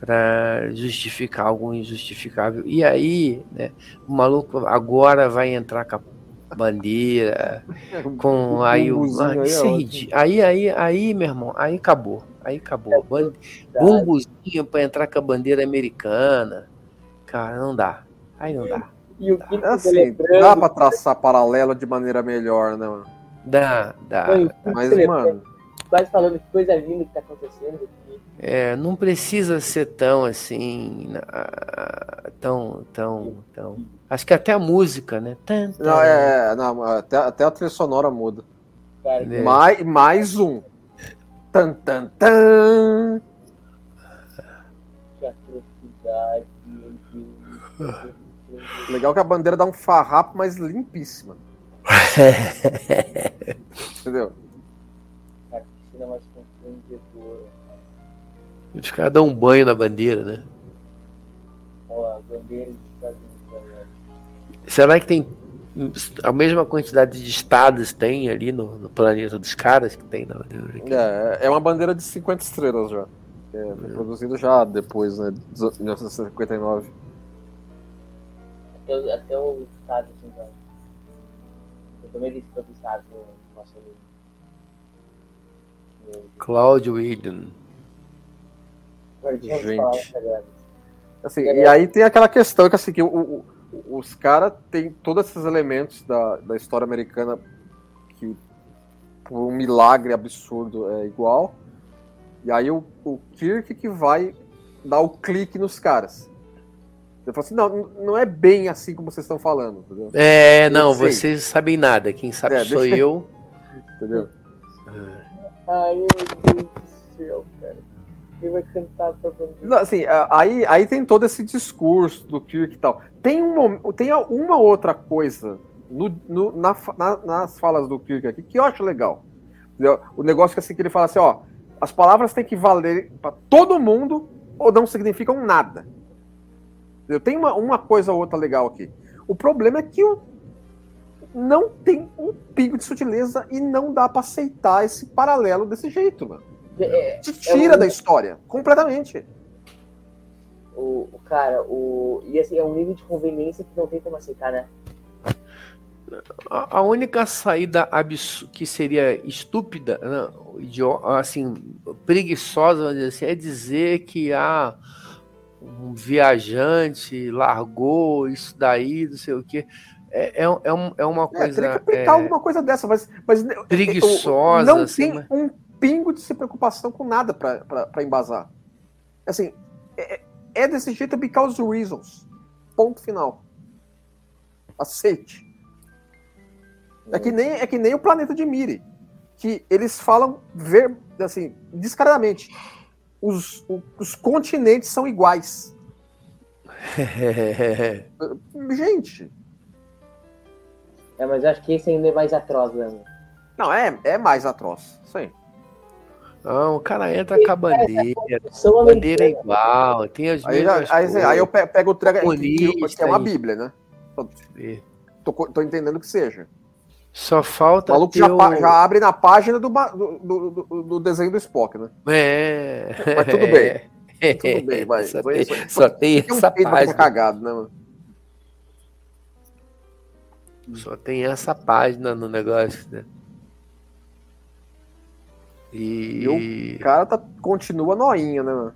para justificar algo injustificável. E aí, né, o maluco agora vai entrar com a bandeira, com aí o ah, aí é isso é ridículo. aí, aí, aí, meu irmão, aí acabou, aí acabou. Ban- Bumbuzinho para entrar com a bandeira americana. Cara, não dá. Aí não dá. E o Kiko Assim, dá pra traçar paralelo de maneira melhor, né? mano? Dá, dá. Mas, mano, Quase falando que coisa linda que tá acontecendo aqui. É, não precisa ser tão assim. Tão, tão, tão. Acho que até a música, né? Tan, tan. não, é, é, não, até, até a trilha sonora muda. É. Mais, mais um. Tan, tan, tan. que atrocidade, meu Deus. Legal que a bandeira dá um farrapo, mas limpíssima. Entendeu? A Cristina mais constrangedora. Os caras dão um banho na bandeira, né? Ó, a bandeira né? Será que tem a mesma quantidade de estados tem ali no, no planeta dos caras que tem na? É, é uma bandeira de 50 estrelas já. É, foi produzido já depois, né? de 1959. Até, o- até o estado, assim, já. Eu também disse todo o estado do nosso amigo. Meu Cláudio de Gente. sagradas. Assim, e aí tem aquela questão que, assim, que o- o- os caras têm todos esses elementos da, da história americana que, por um milagre absurdo, é igual. E aí o, o Kirk que vai dar o clique nos caras. Ele fala assim, não, não é bem assim como vocês estão falando, entendeu? É, não, sei. vocês sabem nada. Quem sabe É, sou deixa- eu. entendeu? Ai, meu Deus do céu, cara. Vai cantar? Não, assim, aí, aí tem todo esse discurso do Kirk e tal. Tem, um, mom- tem uma outra coisa no, no- na na- nas falas do Kirk aqui que eu acho legal. O negócio que, assim, que ele fala assim, ó, as palavras têm que valer para todo mundo ou não significam nada. Entendeu? Tem uma, uma coisa ou outra legal aqui. O problema é que o- não tem um pingo de sutileza e não dá para aceitar esse paralelo desse jeito, mano. É, Te tira um- da história, completamente. o, o cara, o. E assim, é um nível de conveniência que não tem como aceitar, né? A, a única saída absu- que seria estúpida, não, idio- assim, preguiçosa, vamos dizer assim, é dizer que há um viajante largou isso daí, não sei o quê. É, é, um- é, é uma É, coisa. teria que aplicar é, alguma coisa dessa, mas, mas Preguiçosa, não assim, tem mas- um pingo de se preocupação com nada para embasar. Assim, é, é desse jeito because reasons. Ponto final. Aceite. É que nem, é que nem o planeta de Miri, que eles falam ver, assim, descaradamente. Os, o- os continentes são iguais. Gente, É, mas eu acho que esse ainda é mais atroz, né? não, é, é mais atroz. Isso aí. Não, o cara entra com a bandeira, São a bandeira é igual, tem as Aí, mesmas aí, assim, aí eu pe- pego o treco que, é uma Bíblia, né? coisas. Tô, tô entendendo que seja. Só O falta maluco ter já, o- já abre na página do, do, do, do- desenho do Spock, né? É. Mas tudo bem. Tudo bem, vai. Só tem, só- só tem Tem um essa ficar página. cagado, né, mano? Só tem essa página no negócio, né? E. O cara tá, continua noinha, né, mano?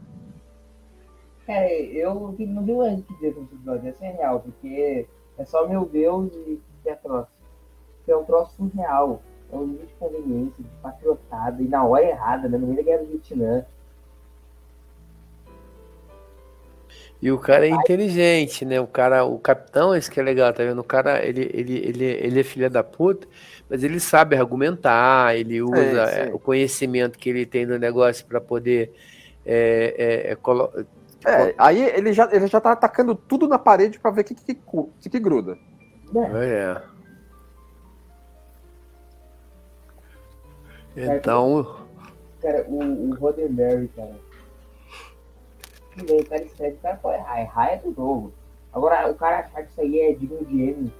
Cara, eu não mais o que dizer sobre esse episódio, é real, porque é só meu Deus e que é troço. Que é um troço surreal. É um nível de conveniência, de patriotada, e na hora errada, né? No meio da guerra do Vietnã. E o cara é inteligente, né? O cara, o capitão, esse que é legal, tá vendo? O cara, ele, ele, ele, ele é filha da puta, mas ele sabe argumentar, ele usa sim. é, o conhecimento que ele tem do negócio para poder é, é, é, colo- É, aí ele já, ele já tá atacando tudo na parede pra ver o que, que, que, que gruda. É. Então, Cara, o, o Roddenberry, cara. O cara escreve, o cara errar. Errar é do jogo. Agora, o cara achar que isso aí é digno de M.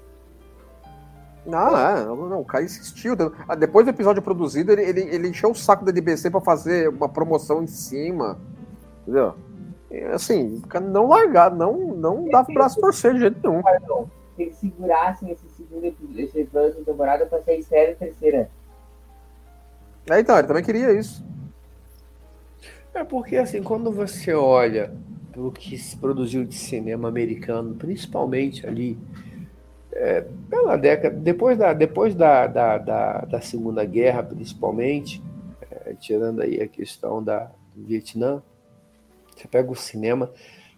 Não, é, não, não, o cara insistiu. Ah, Depois do episódio produzido, ele, ele, ele encheu o saco da NBC pra fazer uma promoção em cima. Entendeu? E, assim, não largar, não, não dava o braço torcer de jeito nenhum. Se eles segurassem esse segundo episódio, esse episódio da temporada pra ser série terceira. É, então, ele também queria isso. É porque assim, quando você olha o que se produziu de cinema americano, principalmente ali é, pela década, depois da, depois da, da, da, da Segunda Guerra, principalmente, é, tirando aí a questão da, do Vietnã, você pega o cinema,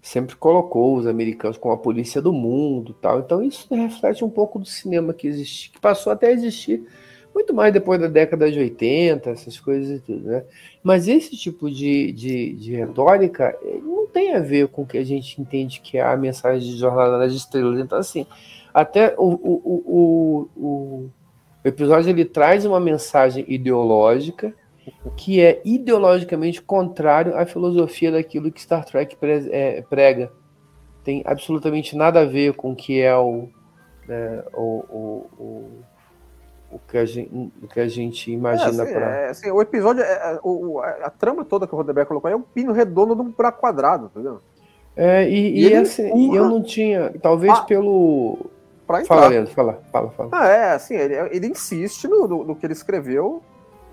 sempre colocou os americanos como a polícia do mundo tal. Então isso reflete um pouco do cinema que existe, que passou até a existir muito mais depois da década de 80, essas coisas e tudo, né? Mas esse tipo de, de, de retórica eh, não tem a ver com o que a gente entende que é a mensagem de Jornada das Estrelas. Então, assim, até o, o, o, o, episódio ele traz uma mensagem ideológica que é ideologicamente contrário à filosofia daquilo que Star Trek é, prega. Tem absolutamente nada a ver com o que é o, né, o, o, o, que a gente, o que a gente imagina é, assim, para. É, assim, o episódio, é, é o, a, a, trama toda que o Rodenberg colocou é um pino redondo de um buraco quadrado, entendeu? É, e, e, e assim, eu não tinha, talvez ah, pelo. Pra fala, Leandro, fala, fala, fala. Ah, é, assim, ele, ele insiste no, no, no que ele escreveu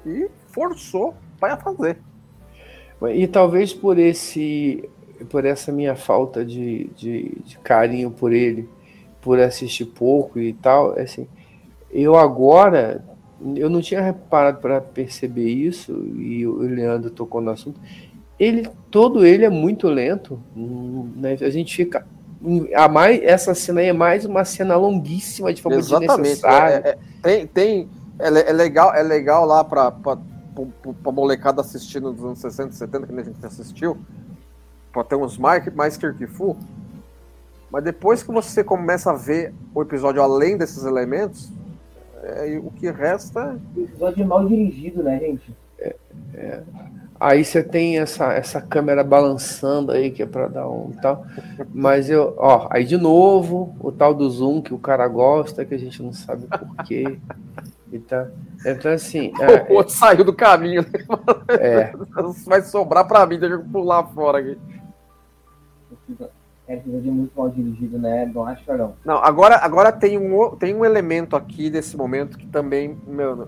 e forçou para fazer. E talvez por esse por essa minha falta de, de, de, carinho por ele, por assistir pouco e tal, assim, eu agora eu não tinha reparado para perceber isso e o Leandro tocou no assunto. Ele todo ele é muito lento, né? A gente fica a mais essa cena aí é mais uma cena longuíssima de forma Exatamente. É, é, tem tem é, é, legal é legal lá para para molecada assistindo nos anos 60, 70 que a gente assistiu, para ter uns mais, mais Kirkfu. Mas depois que você começa a ver o episódio além desses elementos, é, o que resta. O episódio é mal dirigido, né, gente? É, é. Aí você tem essa, essa câmera balançando aí, que é para dar um tal. Mas eu, ó, aí de novo, o tal do zoom que o cara gosta, que a gente não sabe porquê. Então, então assim. o outro é, saiu do caminho. É. Vai sobrar para mim, deixa eu pular fora aqui. É episódio muito mal dirigido, né? Não acho não. Não, agora, agora tem, um, tem um elemento aqui desse momento que também, meu,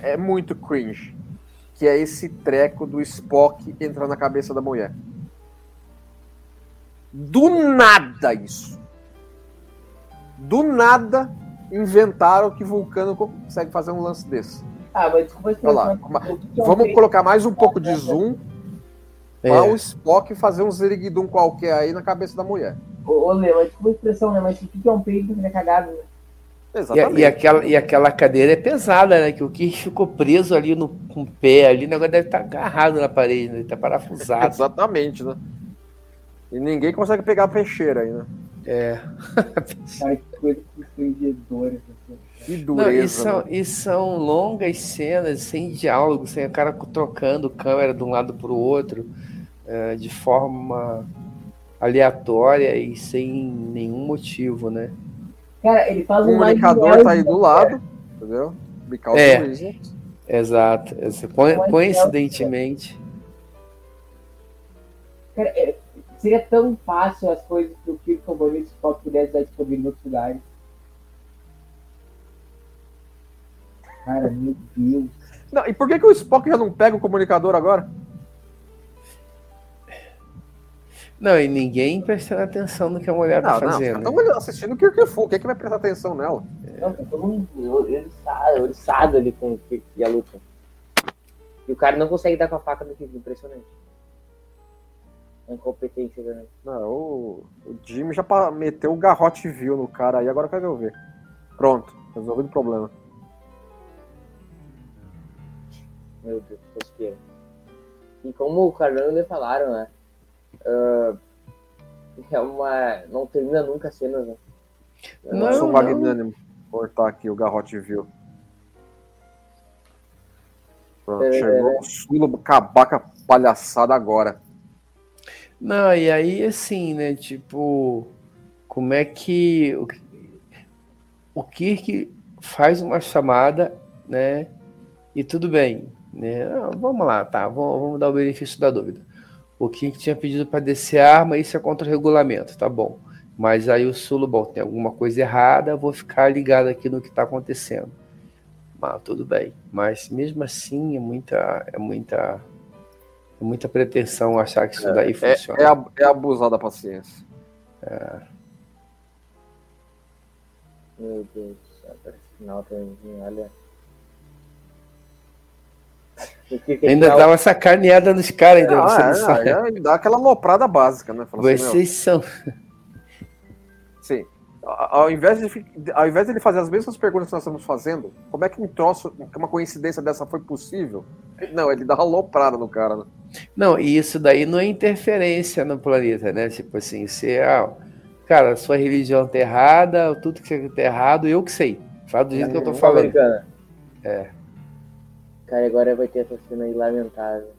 é, é muito cringe que é esse treco do Spock entrar na cabeça da mulher. Do nada isso. Do nada inventaram que Vulcano consegue fazer um lance desse. Ah, mas desculpa Olha lá, Vamos colocar mais um pouco de zoom é. para o Spock fazer um zeriguidum qualquer aí na cabeça da mulher. Ô, ô Leo, desculpa a expressão, né? Mas o que é um peito que é cagado, né? Exatamente. E, e, aquela, e aquela cadeira é pesada, né? Que o que ficou preso ali no com o pé ali, o negócio deve estar agarrado na parede, né? Ele tá parafusado. Exatamente, né? E ninguém consegue pegar a peixeira aí, né? É. Ai, que coisa constrangedora. Que dureza. Não, e, são, né? e são longas cenas, sem diálogo, sem o cara trocando câmera de um lado para o outro, é, de forma aleatória e sem nenhum motivo, né? Cara, ele faz um. O comunicador tá aí do lado, entendeu? Because é, exato. Coincidentemente. Cara, é, seria tão fácil as coisas que o só pudesse dar disponível em outros lugares. Cara, meu Deus. Não, e por que, que o Spock já não pega o comunicador agora? Não, e ninguém prestando atenção no que a mulher tá fazendo. Não, estamos assistindo o Kirk Fu, quem é que vai prestar atenção nela? Não, tá todo mundo oriçado ali com o Kirk e a luta. E o cara não consegue dar com a faca no Kirk, impressionante. A incompetência né? Não, o, o Jimmy já meteu o garrote vil no cara aí, agora quero ver. Pronto, resolvido o problema. Meu Deus, tosqueira. E como o Carlão falaram, né? Uh, é uma. Não termina nunca a cena, né? Não, eu sou magnânimo. Cortar aqui o garrote viu. Pronto, é... chegou o Sulo cabaca palhaçada agora. Não, e aí assim, né? Tipo, como é que o, o Kirk faz uma chamada, né? E tudo bem, né? vamos lá, tá? Vamos, vamos dar o benefício da dúvida o King tinha pedido para descer a arma, isso é contra o regulamento, tá bom. Mas aí o Sulo, bom, tem alguma coisa errada, vou ficar ligado aqui no que está acontecendo. Mas tudo bem. Mas mesmo assim é muita, é muita, é muita pretensão achar que isso é, daí funciona. É, é, é abusar da paciência. É. Meu Deus, até final também, olha. Ainda dá uma sacaneada nos caras, ainda. Ah, é, é, dá aquela loprada básica, né? Fala assim, Vocês assim, são. Sim. Ao invés, de, ao invés de ele fazer as mesmas perguntas que nós estamos fazendo, como é que um troço, uma coincidência dessa foi possível? Não, ele dá uma loprada no cara, né? Não, e isso daí não é interferência no planeta, né? Tipo assim, você, ah, cara, sua religião tá errada, tudo que você tá errado, eu que sei. Fala do jeito que eu tô falando. Americana. É. Cara, agora vai ter essa cena aí lamentável.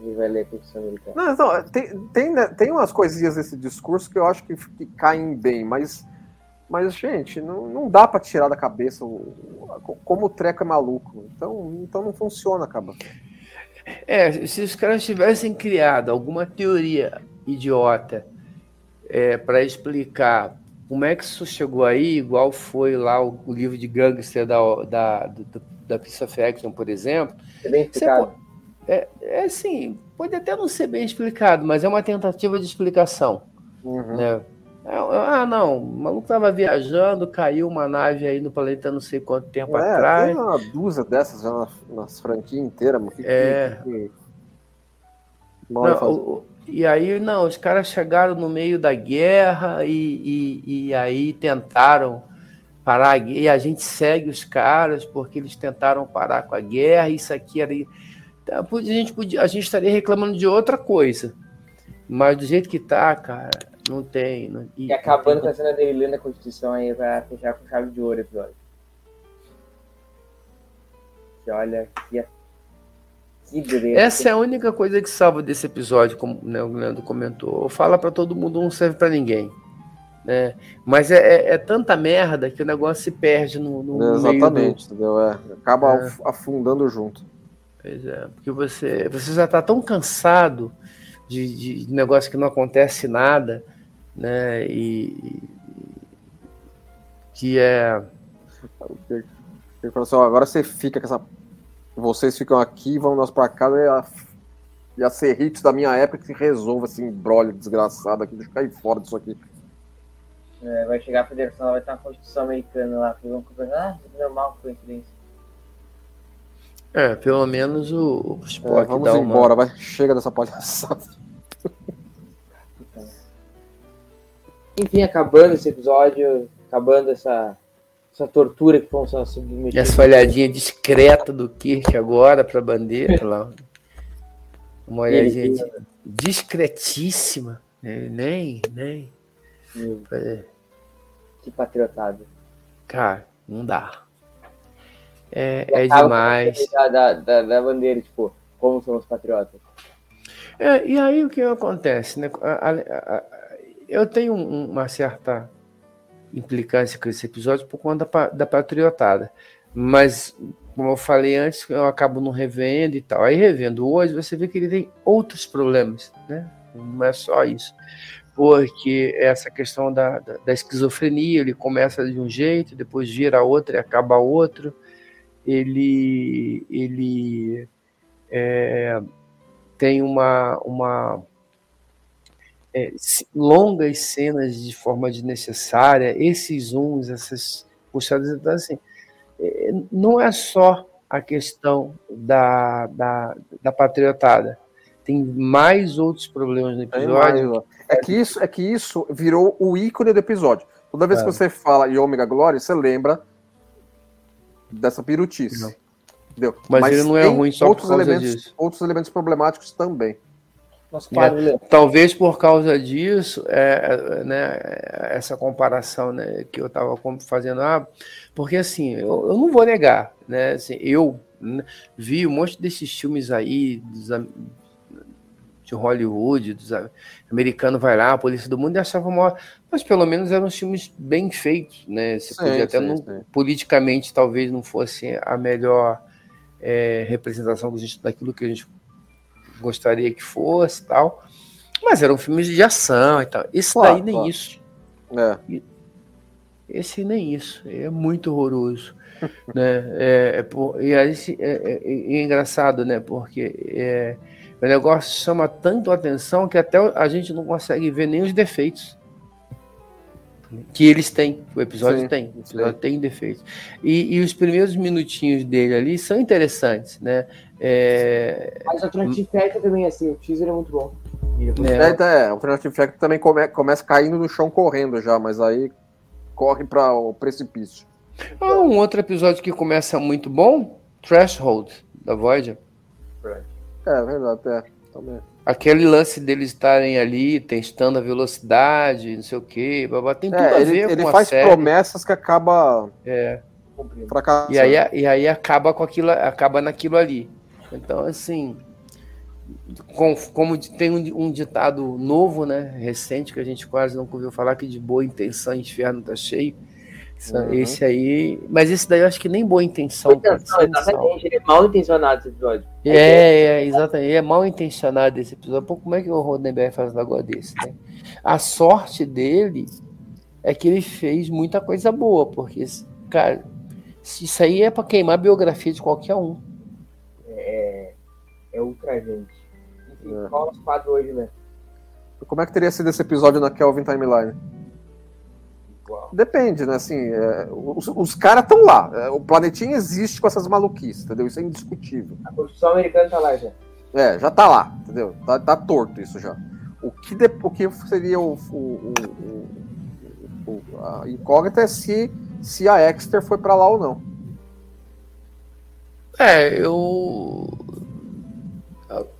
Ele vai ler a Constituição Americana. Não, não, tem, tem, né, tem umas coisinhas desse discurso que eu acho que, que caem bem, mas, mas gente, não, não dá para tirar da cabeça o, como o treco é maluco. Então, então não funciona, acaba. É, se os caras tivessem criado alguma teoria idiota é, para explicar como é que isso chegou aí, igual foi lá o, o livro de gangster da, da, da, da Piece of Action, por exemplo. É bem explicado. É, é assim, pode até não ser bem explicado, mas é uma tentativa de explicação. Uhum. Né? Ah, não, o maluco tava viajando, caiu uma nave aí no planeta não sei quanto tempo É, atrás. tem uma dúzia dessas já nas, nas franquias inteiras, mas que, É. que, que Não, o- e aí, não, os caras chegaram no meio da guerra e, e, e aí tentaram parar a guerra. E a gente segue os caras porque eles tentaram parar com a guerra. Isso aqui era. Então, a gente, podia, a gente estaria reclamando de outra coisa. Mas do jeito que tá, cara, não tem. Não, E acabando com a cena dele lendo a Constituição aí pra fechar com chave de ouro o episódio. Olha, que. Essa é a única coisa que salva desse episódio, como né, o Leandro comentou. Fala pra todo mundo, não serve pra ninguém. né? Mas é, é- é tanta merda que o negócio se perde no, no meio do- Exatamente, entendeu? É, acaba É. af- afundando junto. Pois é, porque você, você já está tão cansado de, de negócio que não acontece nada, né? E, e- que é. Assim, agora você fica com essa. Vocês ficam aqui, vamos nós pra casa e a, e a da minha época que resolva esse embrolho desgraçado aqui, deixa eu cair fora disso aqui. É, vai chegar a federação, vai ter uma Constituição Americana lá. que vão conversar. Ah, normal, coincidência. É, pelo menos o, o É, Spock vamos dá uma. embora, vai. Chega dessa palhaçada. Enfim, acabando esse episódio, acabando essa, essa tortura que vão ser submetidos. E essa olhadinha discreta do Kirk agora para a bandeira lá. Uma olhadinha Ele- discretíssima. né? Nem, nem. É, Que patriotado. Cara, não dá. É, é demais. Da, da, da bandeira, tipo, como somos patriotas. É, e aí o que acontece? Né? Eu tenho um- uma certa implicância com esse episódio por conta da, da patriotada. Mas, como eu falei antes, eu acabo não revendo e tal. Aí revendo hoje, você vê que ele tem outros problemas, né? Não é só isso. Porque essa questão da, da, da esquizofrenia, ele começa de um jeito, depois vira outro e acaba outro. Ele, ele é, tem uma, uma é, longas cenas de forma desnecessária, esses zooms, essas puxadas, então assim, é, não é só a questão da, da, da patriotada, tem mais outros problemas no episódio. é, que isso, é que isso virou o ícone do episódio. Toda vez É. que você fala em Ômega Glória, você lembra dessa pirutice. Não. Entendeu? Mas ele não é ruim só por outros causa elementos, disso. Outros elementos problemáticos também. Nosso quadro, Leandro. Talvez por causa disso, é, é, né, essa comparação né, que eu estava fazendo, ah, porque assim, eu, eu não vou negar, né, assim, eu né, vi um monte desses filmes aí dos de Hollywood, dos americanos vai lá, a polícia do mundo e achava maior, mas pelo menos eram filmes bem feitos, né, você Sim, podia até sim, não, sim. politicamente talvez não fosse a melhor é, representação daquilo que a gente gostaria que fosse tal. Mas eram filmes de ação e tal. Esse Claro, daí nem claro. isso. É. Esse nem isso. É muito horroroso. né? É, é por- e aí se- é, é- é engraçado, né? Porque é, o negócio chama tanto a atenção que até a gente não consegue ver nem os defeitos. Que eles têm, o episódio Sim, tem, o episódio tem defeitos. E, e os primeiros minutinhos dele ali são interessantes, né? É, Mas o Factor também, assim, o teaser é muito bom. É. É, então, é, o Alternative Factor também come- começa caindo no chão correndo já, mas aí corre para o precipício. Ah, um outro episódio que começa muito bom, Threshold, da Voyager. É, verdade, é. Também. Aquele lance deles estarem ali testando a velocidade, não sei o quê, babá, tem tudo É, a ele, ver ele com a faz série. promessas que acaba É. fracassando. E aí, e aí acaba com aquilo, acaba naquilo ali. Então, assim, com- como tem um, um ditado novo, né, recente, que a gente quase não ouviu falar, que de boa intenção inferno tá cheio. Esse- Uhum. Esse aí. Mas esse daí eu acho que nem boa intenção. pode Intenção, exatamente, ele é mal intencionado esse episódio. É, é, exatamente. É mal intencionado esse episódio. Pô, como é que o Rodenberg faz um negócio desse, né? A sorte dele é que ele fez muita coisa boa, porque, cara, isso aí é pra queimar a biografia de qualquer um. É, é ultra gente. Enfim, É. qual é o quadro hoje, né? Como é que teria sido esse episódio na Kelvin Timeline? Depende, né? Assim, é, os, os caras estão lá. É, o planetinha existe com essas maluquices, entendeu? Isso é indiscutível. A Constituição Americana tá lá já. É, já tá lá, entendeu? Tá, tá torto isso já. O que, de- o que seria o, o- o- o- a incógnita é se, se a Exeter foi pra lá ou não. É, eu.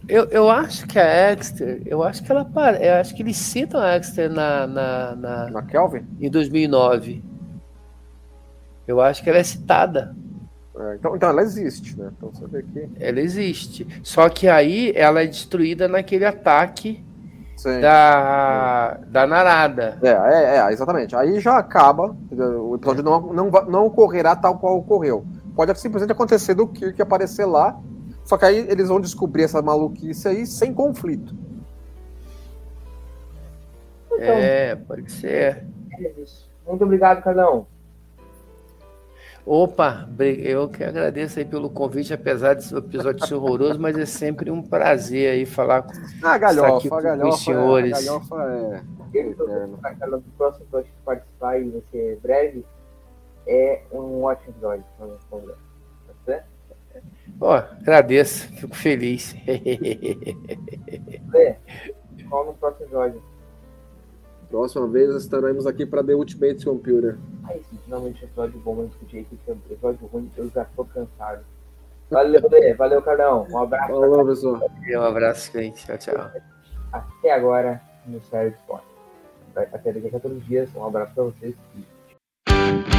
Eu, eu acho que a Exter, eu acho que ela eu acho que eles citam a Exter na, na, na- Na Kelvin? em 2009. Eu acho que ela é citada. É, então, então ela existe, né? Então você vê que. Ela existe. Só que aí ela é destruída naquele ataque Sim. da, da Narada. É, é, é, exatamente. Aí já acaba, o episódio não, não, não ocorrerá tal qual ocorreu. Pode simplesmente acontecer do Kirk aparecer lá, só que aí eles vão descobrir essa maluquice aí sem conflito. Então, É, pode ser. é. Muito obrigado, Carlão. Opa, eu que agradeço aí pelo convite, apesar desse episódio ser horroroso, mas é sempre um prazer aí falar com Ah, aqui galhofa, com a os galhofa, senhores. É, a galhofa é. Eu próximo que participar e vai ser breve. É um ótimo episódio. Vamos conversar. Ó, agradeço, fico feliz. Lê, qual no próximo episódio? Próxima vez estaremos aqui para The Ultimate Computer. Aí sim, finalmente um episódio bom, mas discutir aqui, que é um episódio ruim, eu já tô cansado. Valeu, Lê. Valeu, Carlão. Um abraço. Falou, pessoal. Um abraço, gente. Tchau, tchau. Até agora no Sério Esporte. Até daqui a 14 dias. Um abraço pra vocês e